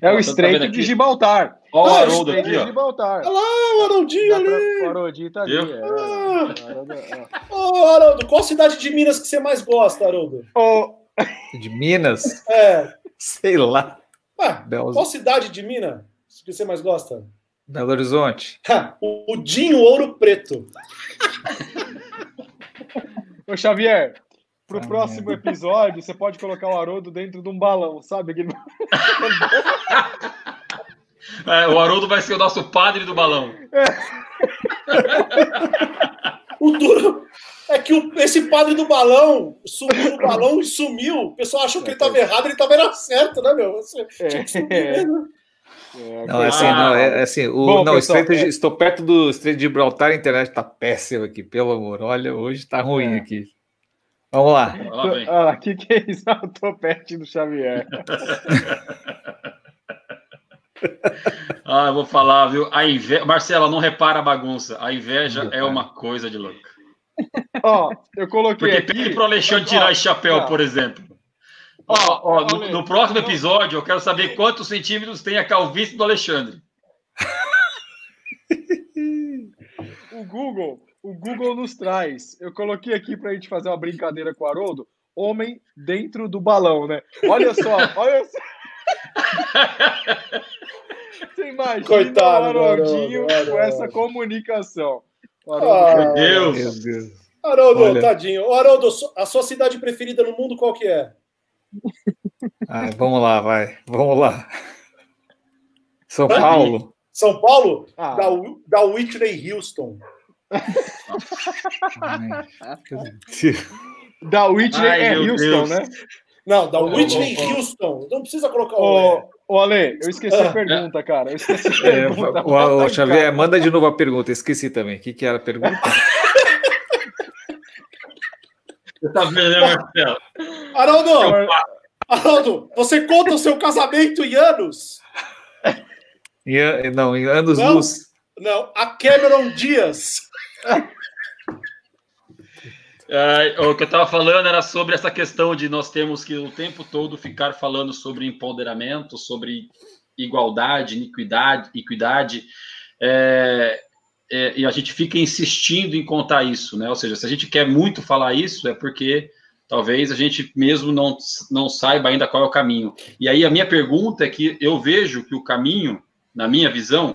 É o tá estreito de Gibraltar. Ó, o ah, Haroldo aqui, ó. Olha lá, o Haroldinho ali. O Haroldinho tá ali. É. Ah. Ô, Haroldo, qual cidade de Minas que você mais gosta, Haroldo? Ô, de Minas? É. Sei lá. Ué, qual cidade de Minas que você mais gosta? Belo Horizonte. o Dinho Ouro Preto. Ô, Xavier, pro ah, próximo merda. episódio, você pode colocar o Haroldo dentro de um balão, sabe? É, o Haroldo vai ser o nosso padre do balão. É. o duro, é que o, esse padre do balão subiu no balão e sumiu. O pessoal achou que ele estava errado, ele estava certo, né, meu? Você tinha que subir mesmo. É, não, é assim, não, é, é assim, o, Bom, não, pessoal, é... estou perto do Estreito de Gibraltar, a internet está péssima aqui, pelo amor. Olha, hoje está ruim é. aqui. Vamos lá. Olha que que é isso? O topete do Xavier. ah, eu vou falar, viu? A inveja... Marcela, não repara a bagunça. A inveja é uma coisa de louco. Ó, eu coloquei. Porque aqui... pede para o Alexandre tirar ó, chapéu, ó, por exemplo. Ó, ó no, no, próximo episódio, eu quero saber quantos centímetros tem a calvície do Alexandre. o Google, o Google nos traz. Eu coloquei aqui para a gente fazer uma brincadeira com o Haroldo. Homem dentro do balão, né? Olha só, olha só. Você imagina Coitado, o Haroldinho com essa comunicação. Haroldo, meu Deus. Meu Deus. Haroldo, Olha. tadinho. Haroldo, a sua cidade preferida no mundo qual que é? Ai, vamos lá, vai. Vamos lá. São Paulo. São Paulo? Ah. Da, da Whitney Houston. Da Whitney Ai, é Houston, Deus. né? Não, da Bom, Whitney. Houston. Não precisa colocar o. é. Ô, Ale, eu esqueci a pergunta, cara. Eu esqueci a É, pergunta. o, o- o Xavier, manda de novo a pergunta. Esqueci também. O que, que era a pergunta? Você tá vendo, né, Marcelo? Haroldo! Haroldo, você conta o seu casamento em anos? Em não, em anos Não. luz. Não, a Cameron Dias. É, o que eu estava falando era sobre essa questão de nós temos que o tempo todo ficar falando sobre empoderamento, sobre igualdade, iniquidade, equidade, é, é, e a gente fica insistindo em contar isso, né? Ou seja, se a gente quer muito falar isso, é porque talvez a gente mesmo não, não saiba ainda qual é o caminho. E aí a minha pergunta é que eu vejo que o caminho, na minha visão,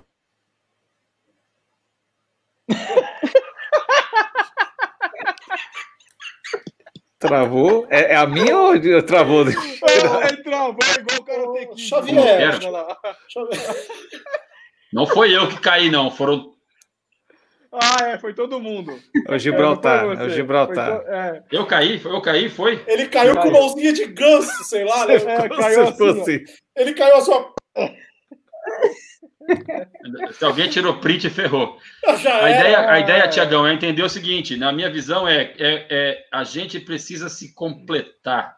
Travou? É, é a minha ou eu travou? Ele travou igual o cara tem que. Xavier. Não foi eu que caí, não, foram Ah, é, foi todo mundo. É o Gibraltar. É, É o você. Gibraltar. To- é, Eu caí, foi eu caí, foi? Ele caiu com mãozinha de ganso, sei lá, né? é, caiu assim, fosse- Ele caiu assim, ó. Se alguém tirou print, ferrou. Já A era. ideia, a ideia, Tiagão, é entender o seguinte: na minha visão, é, é, é a gente precisa se completar.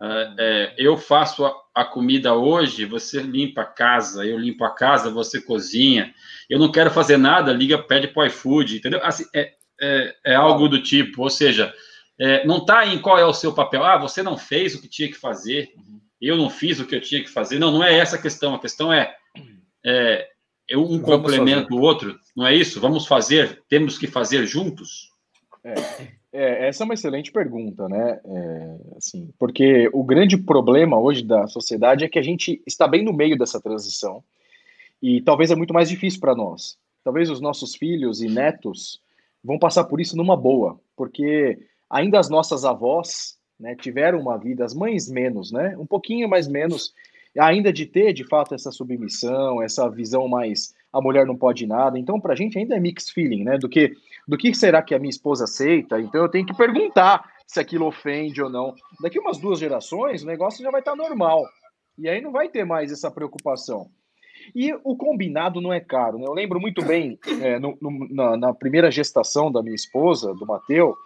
É, é, eu faço a, a comida hoje, você limpa a casa, eu limpo a casa, você cozinha. Eu não quero fazer nada, liga, pede para o iFood, entendeu? Assim, é, é, é algo do tipo, ou seja, é, não está em qual é o seu papel. Ah, você não fez o que tinha que fazer, eu não fiz o que eu tinha que fazer. Não, não é essa a questão. A questão é, é eu- um Vamos complementa o outro, não é isso? Vamos fazer, temos que fazer juntos? É, essa é uma excelente pergunta, né? É, assim, porque o grande problema hoje da sociedade é que a gente está bem no meio dessa transição e talvez é muito mais difícil para nós. Talvez os nossos filhos e netos vão passar por isso numa boa, porque ainda as nossas avós, né, tiveram uma vida, as mães menos, né? Um pouquinho mais menos, ainda de ter de fato essa submissão, essa visão mais a mulher não pode nada. Então, para a gente ainda é mixed feeling, né? Do que do que será que a minha esposa aceita? Então eu tenho que perguntar se aquilo ofende ou não. Daqui umas duas gerações, o negócio já vai estar normal. E aí não vai ter mais essa preocupação. E o combinado não é caro, né? Eu lembro muito bem, é, no- no- na, na primeira gestação da minha esposa, do Mateu,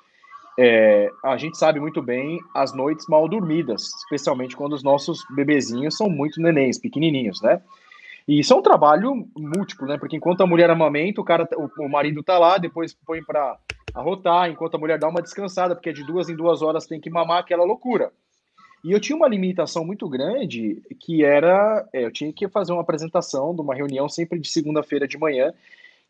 é, a gente sabe muito bem as noites mal dormidas, especialmente quando os nossos bebezinhos são muito nenéns, pequenininhos, né? E isso é um trabalho múltiplo, né? Porque enquanto a mulher amamenta, o cara, o, o marido tá lá, depois põe para arrotar, enquanto a mulher dá uma descansada, porque de duas em duas horas tem que mamar aquela loucura. E eu tinha uma limitação muito grande, que era, é, eu tinha que fazer uma apresentação de uma reunião sempre de segunda-feira de manhã.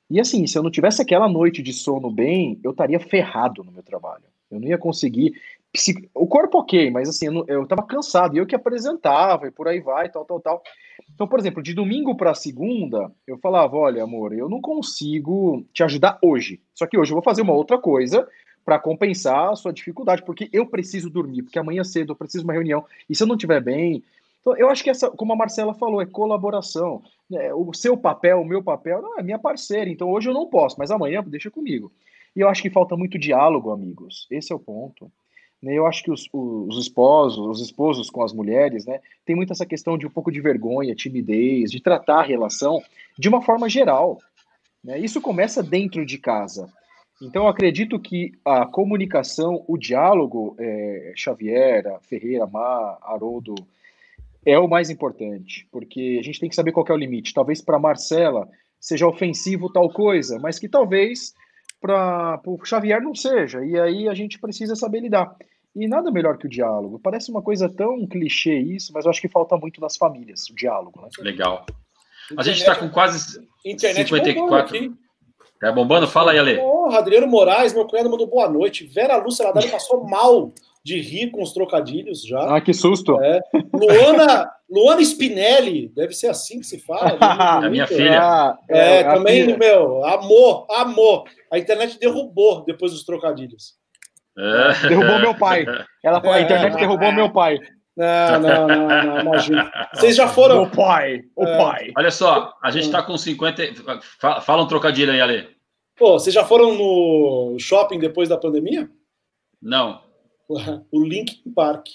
E assim, se eu não tivesse aquela noite de sono bem, eu estaria ferrado no meu trabalho. Eu não ia conseguir. O corpo ok, mas assim, eu, tava cansado, e eu que apresentava, e por aí vai, tal, tal, tal. Então, por exemplo, de domingo para segunda, eu falava: olha, amor, eu não consigo te ajudar hoje. Só que hoje eu vou fazer uma outra coisa para compensar a sua dificuldade, porque eu preciso dormir, porque amanhã cedo eu preciso de uma reunião. E se eu não estiver bem. Então, eu acho que essa, como a Marcela falou, é colaboração. É, o seu papel, o meu papel, não, é minha parceira. Então hoje eu não posso, mas amanhã deixa comigo. E eu acho que falta muito diálogo, amigos. Esse é o ponto. Né, Eu acho que os, os esposos, os esposos com as mulheres, né, tem muito essa questão de um pouco de vergonha, timidez, de tratar a relação de uma forma geral. né? Isso começa dentro de casa. Então, eu acredito que a comunicação, o diálogo, é, Xavier, Ferreira, Mar, Haroldo, é o mais importante, porque a gente tem que saber qual é o limite. Talvez para Marcela seja ofensivo tal coisa, mas que talvez para o Xavier não seja. E aí a gente precisa saber lidar. E nada melhor que o diálogo. Parece uma coisa tão clichê isso, mas eu acho que falta muito nas famílias, o diálogo. Né? Legal. A gente está com quase. Internet 54. bombando aqui. Tá bombando? Fala aí, Ale. Porra, Adriano Moraes, meu cunhado mandou boa noite. Vera Lúcia Ladari passou mal de rir com os trocadilhos já. Ah, que susto! É. Luana, Luana Spinelli, deve ser assim que se fala. A minha filha. Ah, É, a também, filha. meu, amor, amor. A internet derrubou depois dos trocadilhos. É. Derrubou meu pai. Ela, a internet derrubou meu pai. Não, não, não, não, imagina. Vocês já foram. Meu pai, o É. pai. Olha só, a gente está com 50. Fa- Fala um trocadilho aí, Ale. Pô, vocês já foram no shopping depois da pandemia? Não. O Linkin Park.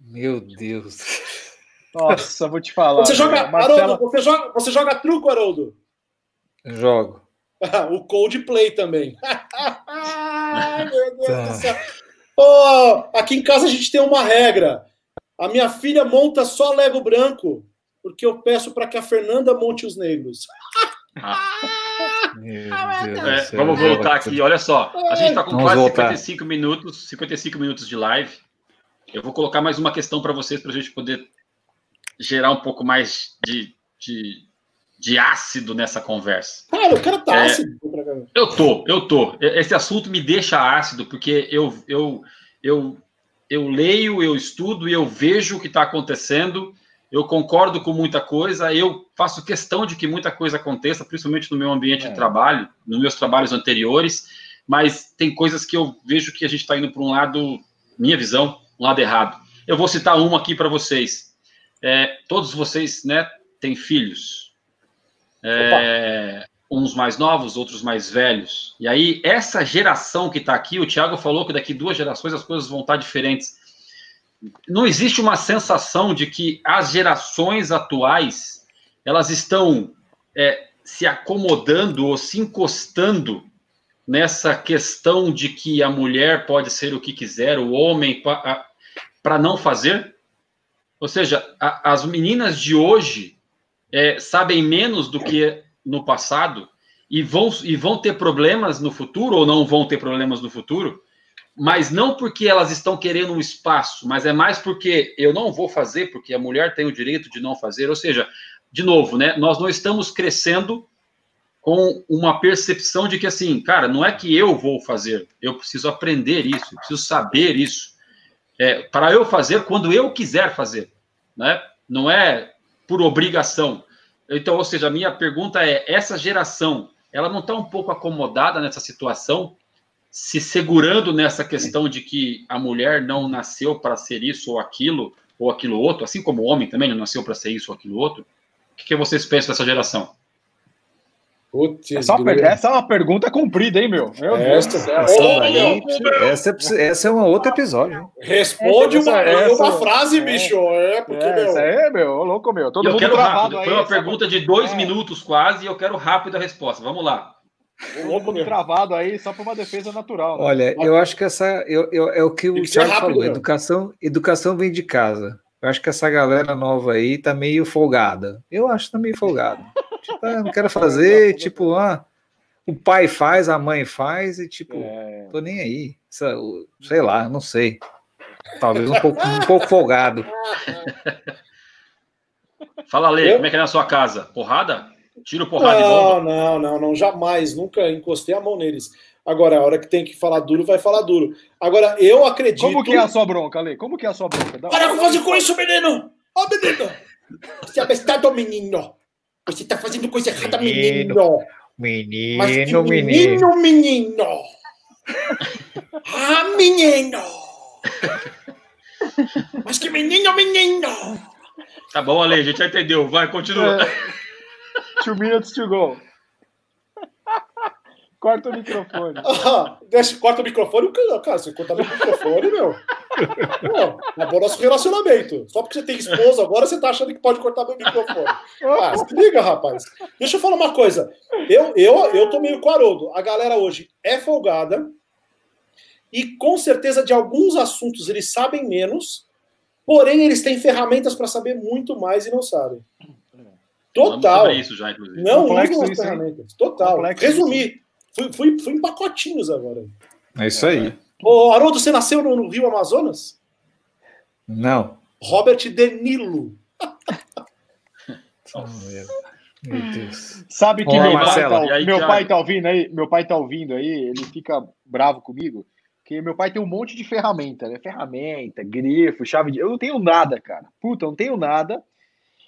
Meu Deus. Nossa, vou te falar. Você joga, Marcela... Haroldo, você joga, você joga truco, Haroldo? Jogo. o Coldplay também. Ai, meu Deus do céu. Pô, aqui em casa a gente tem uma regra. A minha filha monta só Lego branco, porque eu peço para que a Fernanda monte os negros. É, vamos voltar aqui, olha só. A gente está com vamos quase voltar. 55 minutos, 55 minutos de live. Eu vou colocar mais uma questão para vocês para a gente poder gerar um pouco mais de, de, de ácido nessa conversa. Cara, o cara tá é, ácido. Eu tô, eu tô. Esse assunto me deixa ácido, porque eu, eu, eu, eu leio, eu estudo e eu vejo o que está acontecendo. Eu concordo com muita coisa, eu faço questão de que muita coisa aconteça, principalmente no meu ambiente é. de trabalho, nos meus trabalhos anteriores, mas tem coisas que eu vejo que a gente está indo para um lado, minha visão, um lado errado. Eu vou citar uma aqui para vocês. É, todos vocês, né, têm filhos. É, uns mais novos, outros mais velhos. E aí, essa geração que está aqui, o Thiago falou que daqui duas gerações as coisas vão estar tá diferentes. Não existe uma sensação de que as gerações atuais elas estão é, se acomodando ou se encostando nessa questão de que a mulher pode ser o que quiser, o homem para não fazer? Ou seja, a, as meninas de hoje é, sabem menos do que no passado e vão, e vão ter problemas no futuro ou não vão ter problemas no futuro, mas não porque elas estão querendo um espaço, mas é mais porque eu não vou fazer, porque a mulher tem o direito de não fazer. Ou seja, de novo, né, nós não estamos crescendo com uma percepção de que assim, cara, não é que eu vou fazer, eu preciso aprender isso, eu preciso saber isso é, para eu fazer quando eu quiser fazer, né? Não é por obrigação. Então, ou seja, a minha pergunta é: essa geração, ela não está um pouco acomodada nessa situação, se segurando nessa questão de que a mulher não nasceu para ser isso ou aquilo ou aquilo outro, assim como o homem também não nasceu para ser isso ou aquilo outro? O que, que vocês pensam dessa geração? Putz, essa, é essa, é uma pergunta comprida, hein, meu? Meu Deus do céu. Essa, essa, essa, é um outro episódio. Responde essa, uma, essa, uma frase, é, bicho. É, porque, é, meu. Essa é, meu, louco, meu. Todo eu quero rápido. Aí, Foi uma pergunta de dois é. minutos quase e eu quero rápido a resposta. Vamos lá. Louco travado aí, só para uma defesa natural. Né? Olha, eu acho que essa eu, eu, é o que o Thiago falou. Educação, educação vem de casa. Eu acho que essa galera nova aí tá meio folgada. Eu acho que tá meio folgada. Tipo, ah, não quero fazer, tipo, ah, o pai faz, a mãe faz, e tipo, é... tô nem aí. Sei lá, não sei. Talvez um pouco, um pouco folgado. Fala, Lê, como é que é na sua casa? Porrada? Tiro porrada não, de bomba? Não, não, não, jamais, nunca encostei a mão neles. Agora, a hora que tem que falar duro, vai falar duro. Agora, eu acredito. Como que é a sua bronca, Lê? Como que é a sua bronca? Dá Para de fazer com isso, menino! Ó, oh, menino! Você é abestado, menino! Você tá fazendo coisa errada, menino. Menino, Mas menino, menino. menino. ah, menino. Mas que menino, menino. Tá bom, Ale, a gente já entendeu. Vai, continua. É. Two minutes to go. Corta o microfone. Ah, deixa, corta o microfone, cara, você corta o microfone, meu. Pô, acabou nosso relacionamento. Só porque você tem esposa agora, você tá achando que pode cortar meu microfone. Ah, se liga, rapaz. Deixa eu falar uma coisa. Eu, eu, eu tô meio quarodo. A galera hoje é folgada e com certeza de alguns assuntos eles sabem menos, porém eles têm ferramentas para saber muito mais e não sabem. Total. Isso já, não usam as ferramentas. Total. Complexo Resumir. Fui, fui, fui em pacotinhos agora. É isso aí. Ô, Haroldo, você nasceu no, no Rio Amazonas? Não. Robert De Nilo. oh, meu Deus. Sabe que Olá, meu, pai tá, aí, meu pai tá ouvindo aí, meu pai tá ouvindo aí, ele fica bravo comigo, que meu pai tem um monte de ferramenta, né? Ferramenta, grifo, chave de. Eu não tenho nada, cara. Puta, eu não tenho nada.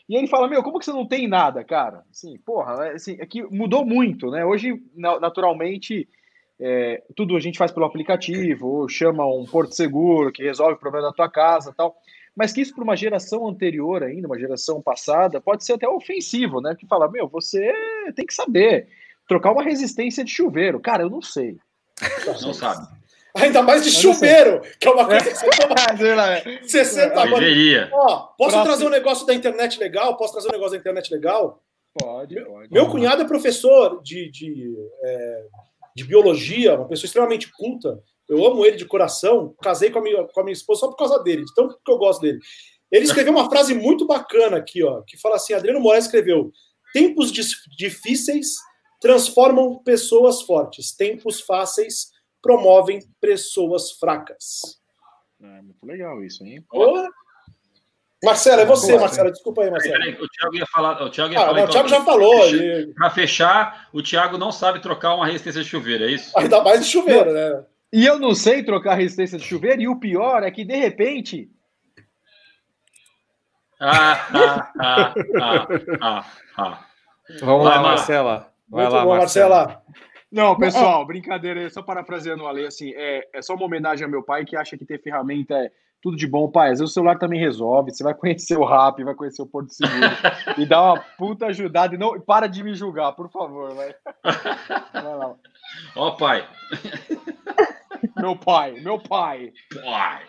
E ele fala, meu, como que você não tem nada, cara? Assim, porra, assim, aqui é mudou muito, né? Hoje, naturalmente, é, tudo a gente faz pelo aplicativo, ou chama um porto seguro que resolve o problema da tua casa tal. Mas que isso para uma geração anterior ainda, uma geração passada, pode ser até ofensivo, né? Que fala, meu, você tem que saber trocar uma resistência de chuveiro. Cara, eu não sei. Não sabe. Ainda mais de chuveiro, que é uma coisa que você toma Sei lá, 60 banhos. Deveria. Ó, posso Próximo. trazer um negócio da internet legal? Posso trazer um negócio da internet legal? Pode, pode. Meu cunhado é professor de, de, é, de biologia, uma pessoa extremamente culta. Eu amo ele de coração. Casei com a minha, com a minha esposa só por causa dele, de tanto que eu gosto dele. Ele escreveu uma frase muito bacana aqui, ó, que fala assim: Adriano Moraes escreveu: Tempos difíceis transformam pessoas fortes, tempos fáceis promovem pessoas fracas. É muito legal isso, hein? Ô, Marcelo, é você, Marcelo. Desculpa aí, Marcelo. peraí, o Thiago ia falar. O Thiago ia Ah, falar. não, o Thiago já falou. Para fechar, o Thiago não sabe trocar uma resistência de chuveiro, é isso? Ainda mais de chuveiro, né? E eu não sei trocar resistência de chuveiro, e o pior é que, de repente, Ah, ah, ah, ah, ah, ah. Vamos Vai lá, lá. Marcela. Vai Muito lá, bom, Marcela. Marcela. Não, pessoal, brincadeira, aí, só parafraseando o Ale, assim, é, é só uma homenagem ao meu pai que acha que ter ferramenta é tudo de bom. Pai, às vezes o celular também resolve, você vai conhecer o Rap, vai conhecer o Porto Seguro e dá uma puta ajudada e não para de me julgar, por favor, vai. Vai lá. Ó, pai. Meu pai, meu pai. Pai.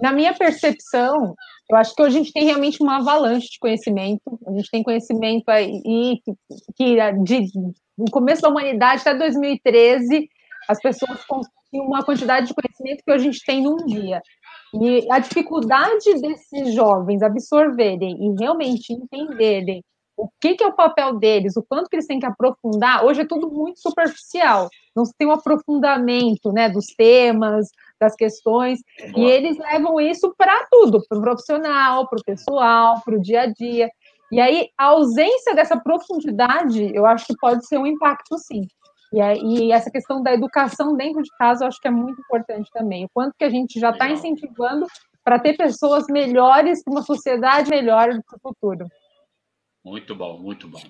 Na minha percepção, eu acho que hoje a gente tem realmente uma avalanche de conhecimento. A gente tem conhecimento aí que, que de, no começo da humanidade até 2013 as pessoas tinham uma quantidade de conhecimento que hoje a gente tem num dia. E a dificuldade desses jovens absorverem e realmente entenderem o que, que é o papel deles, o quanto que eles têm que aprofundar, hoje é tudo muito superficial. Não se tem um aprofundamento né, dos temas, das questões, e eles levam isso para tudo, para o profissional, para o pessoal, para o dia a dia. E aí, a ausência dessa profundidade, eu acho que pode ser um impacto, sim. E, aí, e essa questão da educação dentro de casa, eu acho que é muito importante também. O quanto que a gente já está incentivando para ter pessoas melhores, para uma sociedade melhor para o futuro. Muito bom, muito bom.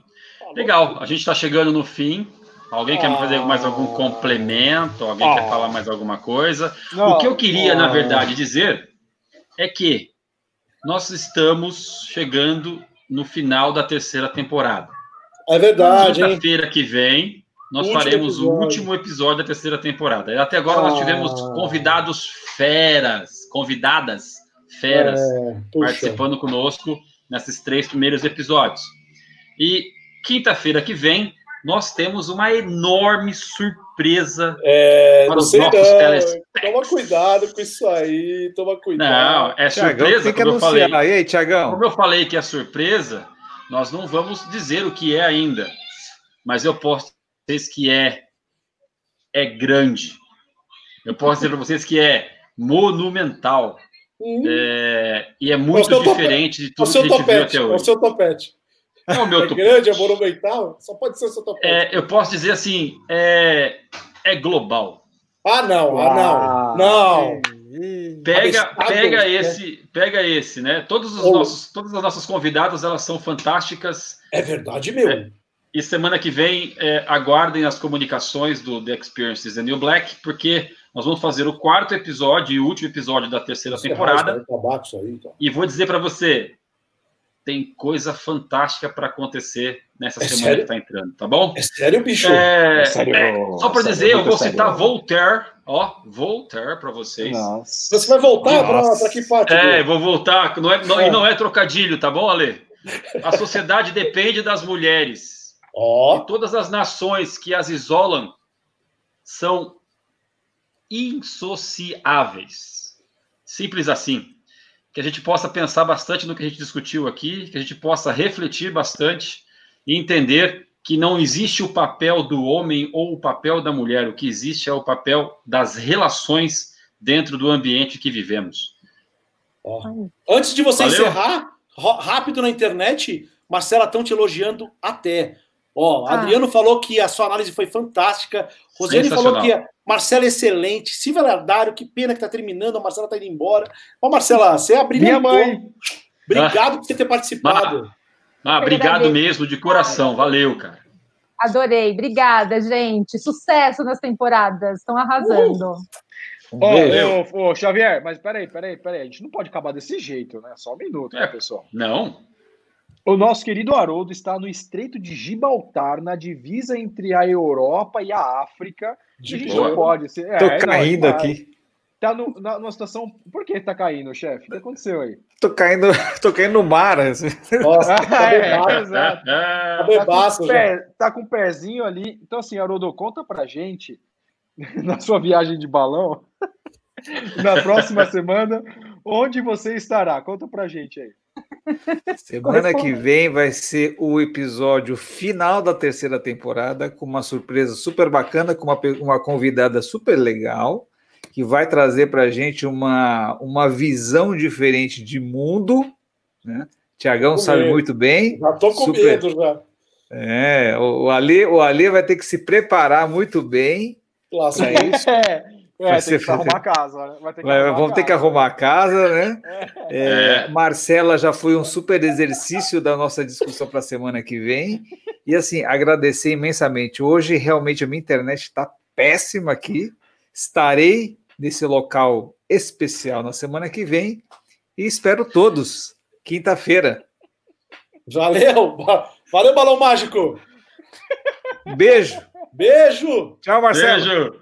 Legal, a gente está chegando no fim. Alguém quer fazer mais algum complemento? Alguém quer Ah. falar mais alguma coisa? Não, o que eu queria, na ah, verdade, dizer é que nós estamos chegando no final da terceira temporada. É verdade? Quinta-feira que vem, nós Último faremos o episódio. último episódio da terceira temporada. Até agora nós Ah. tivemos convidados feras, convidadas feras, É, participando conosco nesses três primeiros episódios. E quinta-feira que vem, nós temos uma enorme surpresa É, para não os sei nossos não. telespectadores. Toma cuidado com isso aí, toma cuidado. Não, é Tiagão, surpresa, tem que como eu falei. anunciar. E aí, Tiagão? Como eu falei que é surpresa, nós não vamos dizer o que é ainda. Mas eu posso dizer para vocês que é é grande. Eu posso dizer para vocês que é monumental. Hum, É, e é muito diferente de é o tudo que a gente viu topete, até é o hoje. seu topete. É o meu É grande, é monumental, só pode ser o seu topete. É, eu posso dizer assim, é, é global. Ah, não, ah, Ah, não. Não. Pega, pega esse, pega esse, né? Todos os Ou- nossos, todas as nossas convidadas, elas são fantásticas. É verdade, meu. E semana que vem, é, aguardem as comunicações do The Experience is the New Black, porque nós vamos fazer o quarto episódio e último episódio da terceira temporada. Isso aí, então. E vou dizer para você, tem coisa fantástica para acontecer nessa É semana sério? que está entrando, tá bom? É sério, bicho? É, É sério, é, só para sério, dizer, eu vou sério. citar Voltaire, ó, Voltaire para vocês. Nossa. Você vai voltar pra que parte? É, dele? vou voltar, não é, não- É. e não é trocadilho, tá bom, Ale? A sociedade depende das mulheres. Ó, E todas as nações que as isolam são insociáveis. Simples assim. Que a gente possa pensar bastante no que a gente discutiu aqui, que a gente possa refletir bastante e entender que não existe o papel do homem ou o papel da mulher, o que existe é o papel das relações dentro do ambiente que vivemos. ó. Antes de você Valeu. encerrar, rápido na internet, Marcela estão te elogiando até. Ó, Ah. Adriano falou que a sua análise foi fantástica. Rosiane falou que a Marcela é excelente. Silvia Lardário, que pena que tá terminando, a Marcela tá indo embora. Ó, Marcela, você abriu Minha mãe. Obrigado por você ter participado. Ah, Eu obrigado mesmo, de coração. Valeu, cara. Adorei, obrigada, gente. Sucesso nas temporadas, estão arrasando. Ô, ô, Xavier, mas peraí, peraí, peraí. A gente não pode acabar desse jeito, né? Só um minuto, né, É. pessoal? Não? O nosso querido Haroldo está no Estreito de Gibraltar, na divisa entre a Europa e a África. A gente não pode ser. É, é, caindo aqui. Tá no, na, numa situação. Por que tá caindo, chefe? O que aconteceu aí? Tô caindo, tô caindo no mar. assim. Nossa, tá é, bebaço, exato. tá Tá bebaço com, o já. pé- tá com o pezinho ali. Então, assim, Haroldo, conta pra gente, na sua viagem de balão, na próxima semana, onde você estará. Conta pra gente aí. Semana que vem vai ser o episódio final da terceira temporada, com uma surpresa super bacana, com uma, uma convidada super legal, que vai trazer para a gente uma, uma visão diferente de mundo. Né? Tiagão sabe medo. muito bem. Já tô com Super. medo já. É, o, o Ale, o Ale vai ter que se preparar muito bem. Para isso. É, Vai é ser tem que arrumar a casa. né? Vai ter Vai- vamos ter que casa. arrumar a casa, né? É, É. Marcela já foi um super exercício da nossa discussão para a semana que vem. E assim, agradecer imensamente. Hoje, realmente, a minha internet está péssima aqui. Estarei nesse local especial na semana que vem e espero todos, quinta-feira. Valeu. Valeu, Balão Mágico. Beijo. Beijo. Tchau, Marcelo. Beijo.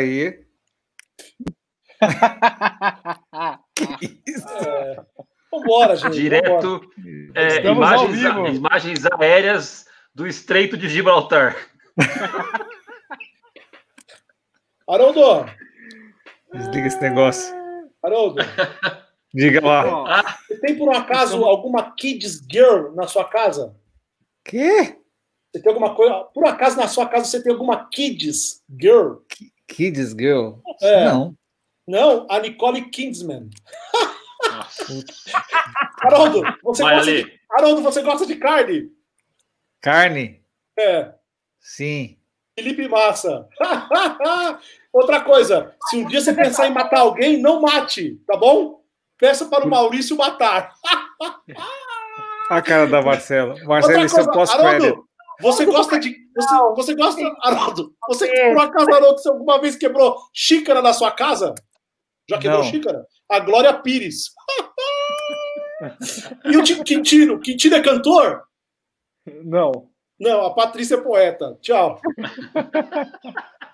Aí. É. Vambora, gente. vambora. Direto, é, Estamos ao imagens, vivo. imagens aéreas do Estreito de Gibraltar. Haroldo. Desliga esse negócio. Haroldo. Diga lá. Ó, Você tem por um acaso alguma Kids Girl na sua casa? Quê? Você tem alguma coisa. Por acaso na sua casa você tem alguma Kids Girl? Kids Girl? É. Não. Não, a Nicole Kingsman. Nossa. Haroldo, você Vai gosta de... ali. Haroldo, você gosta de carne? Carne? É. Sim. Felipe Massa. Outra coisa, se um dia você pensar em matar alguém, não mate, tá bom? Peça para o Maurício matar. A cara da Marcela. Marcela, Outra isso é coisa, pós-crédito. Haroldo, você gosta de. Você, você gosta, Haroldo? Você, por acaso, Haroldo, você alguma vez quebrou xícara na sua casa? Já quebrou Não. xícara? A Glória Pires. e o Ti- Quintino? Quintino é cantor? Não. Não, a Patrícia é poeta. Tchau.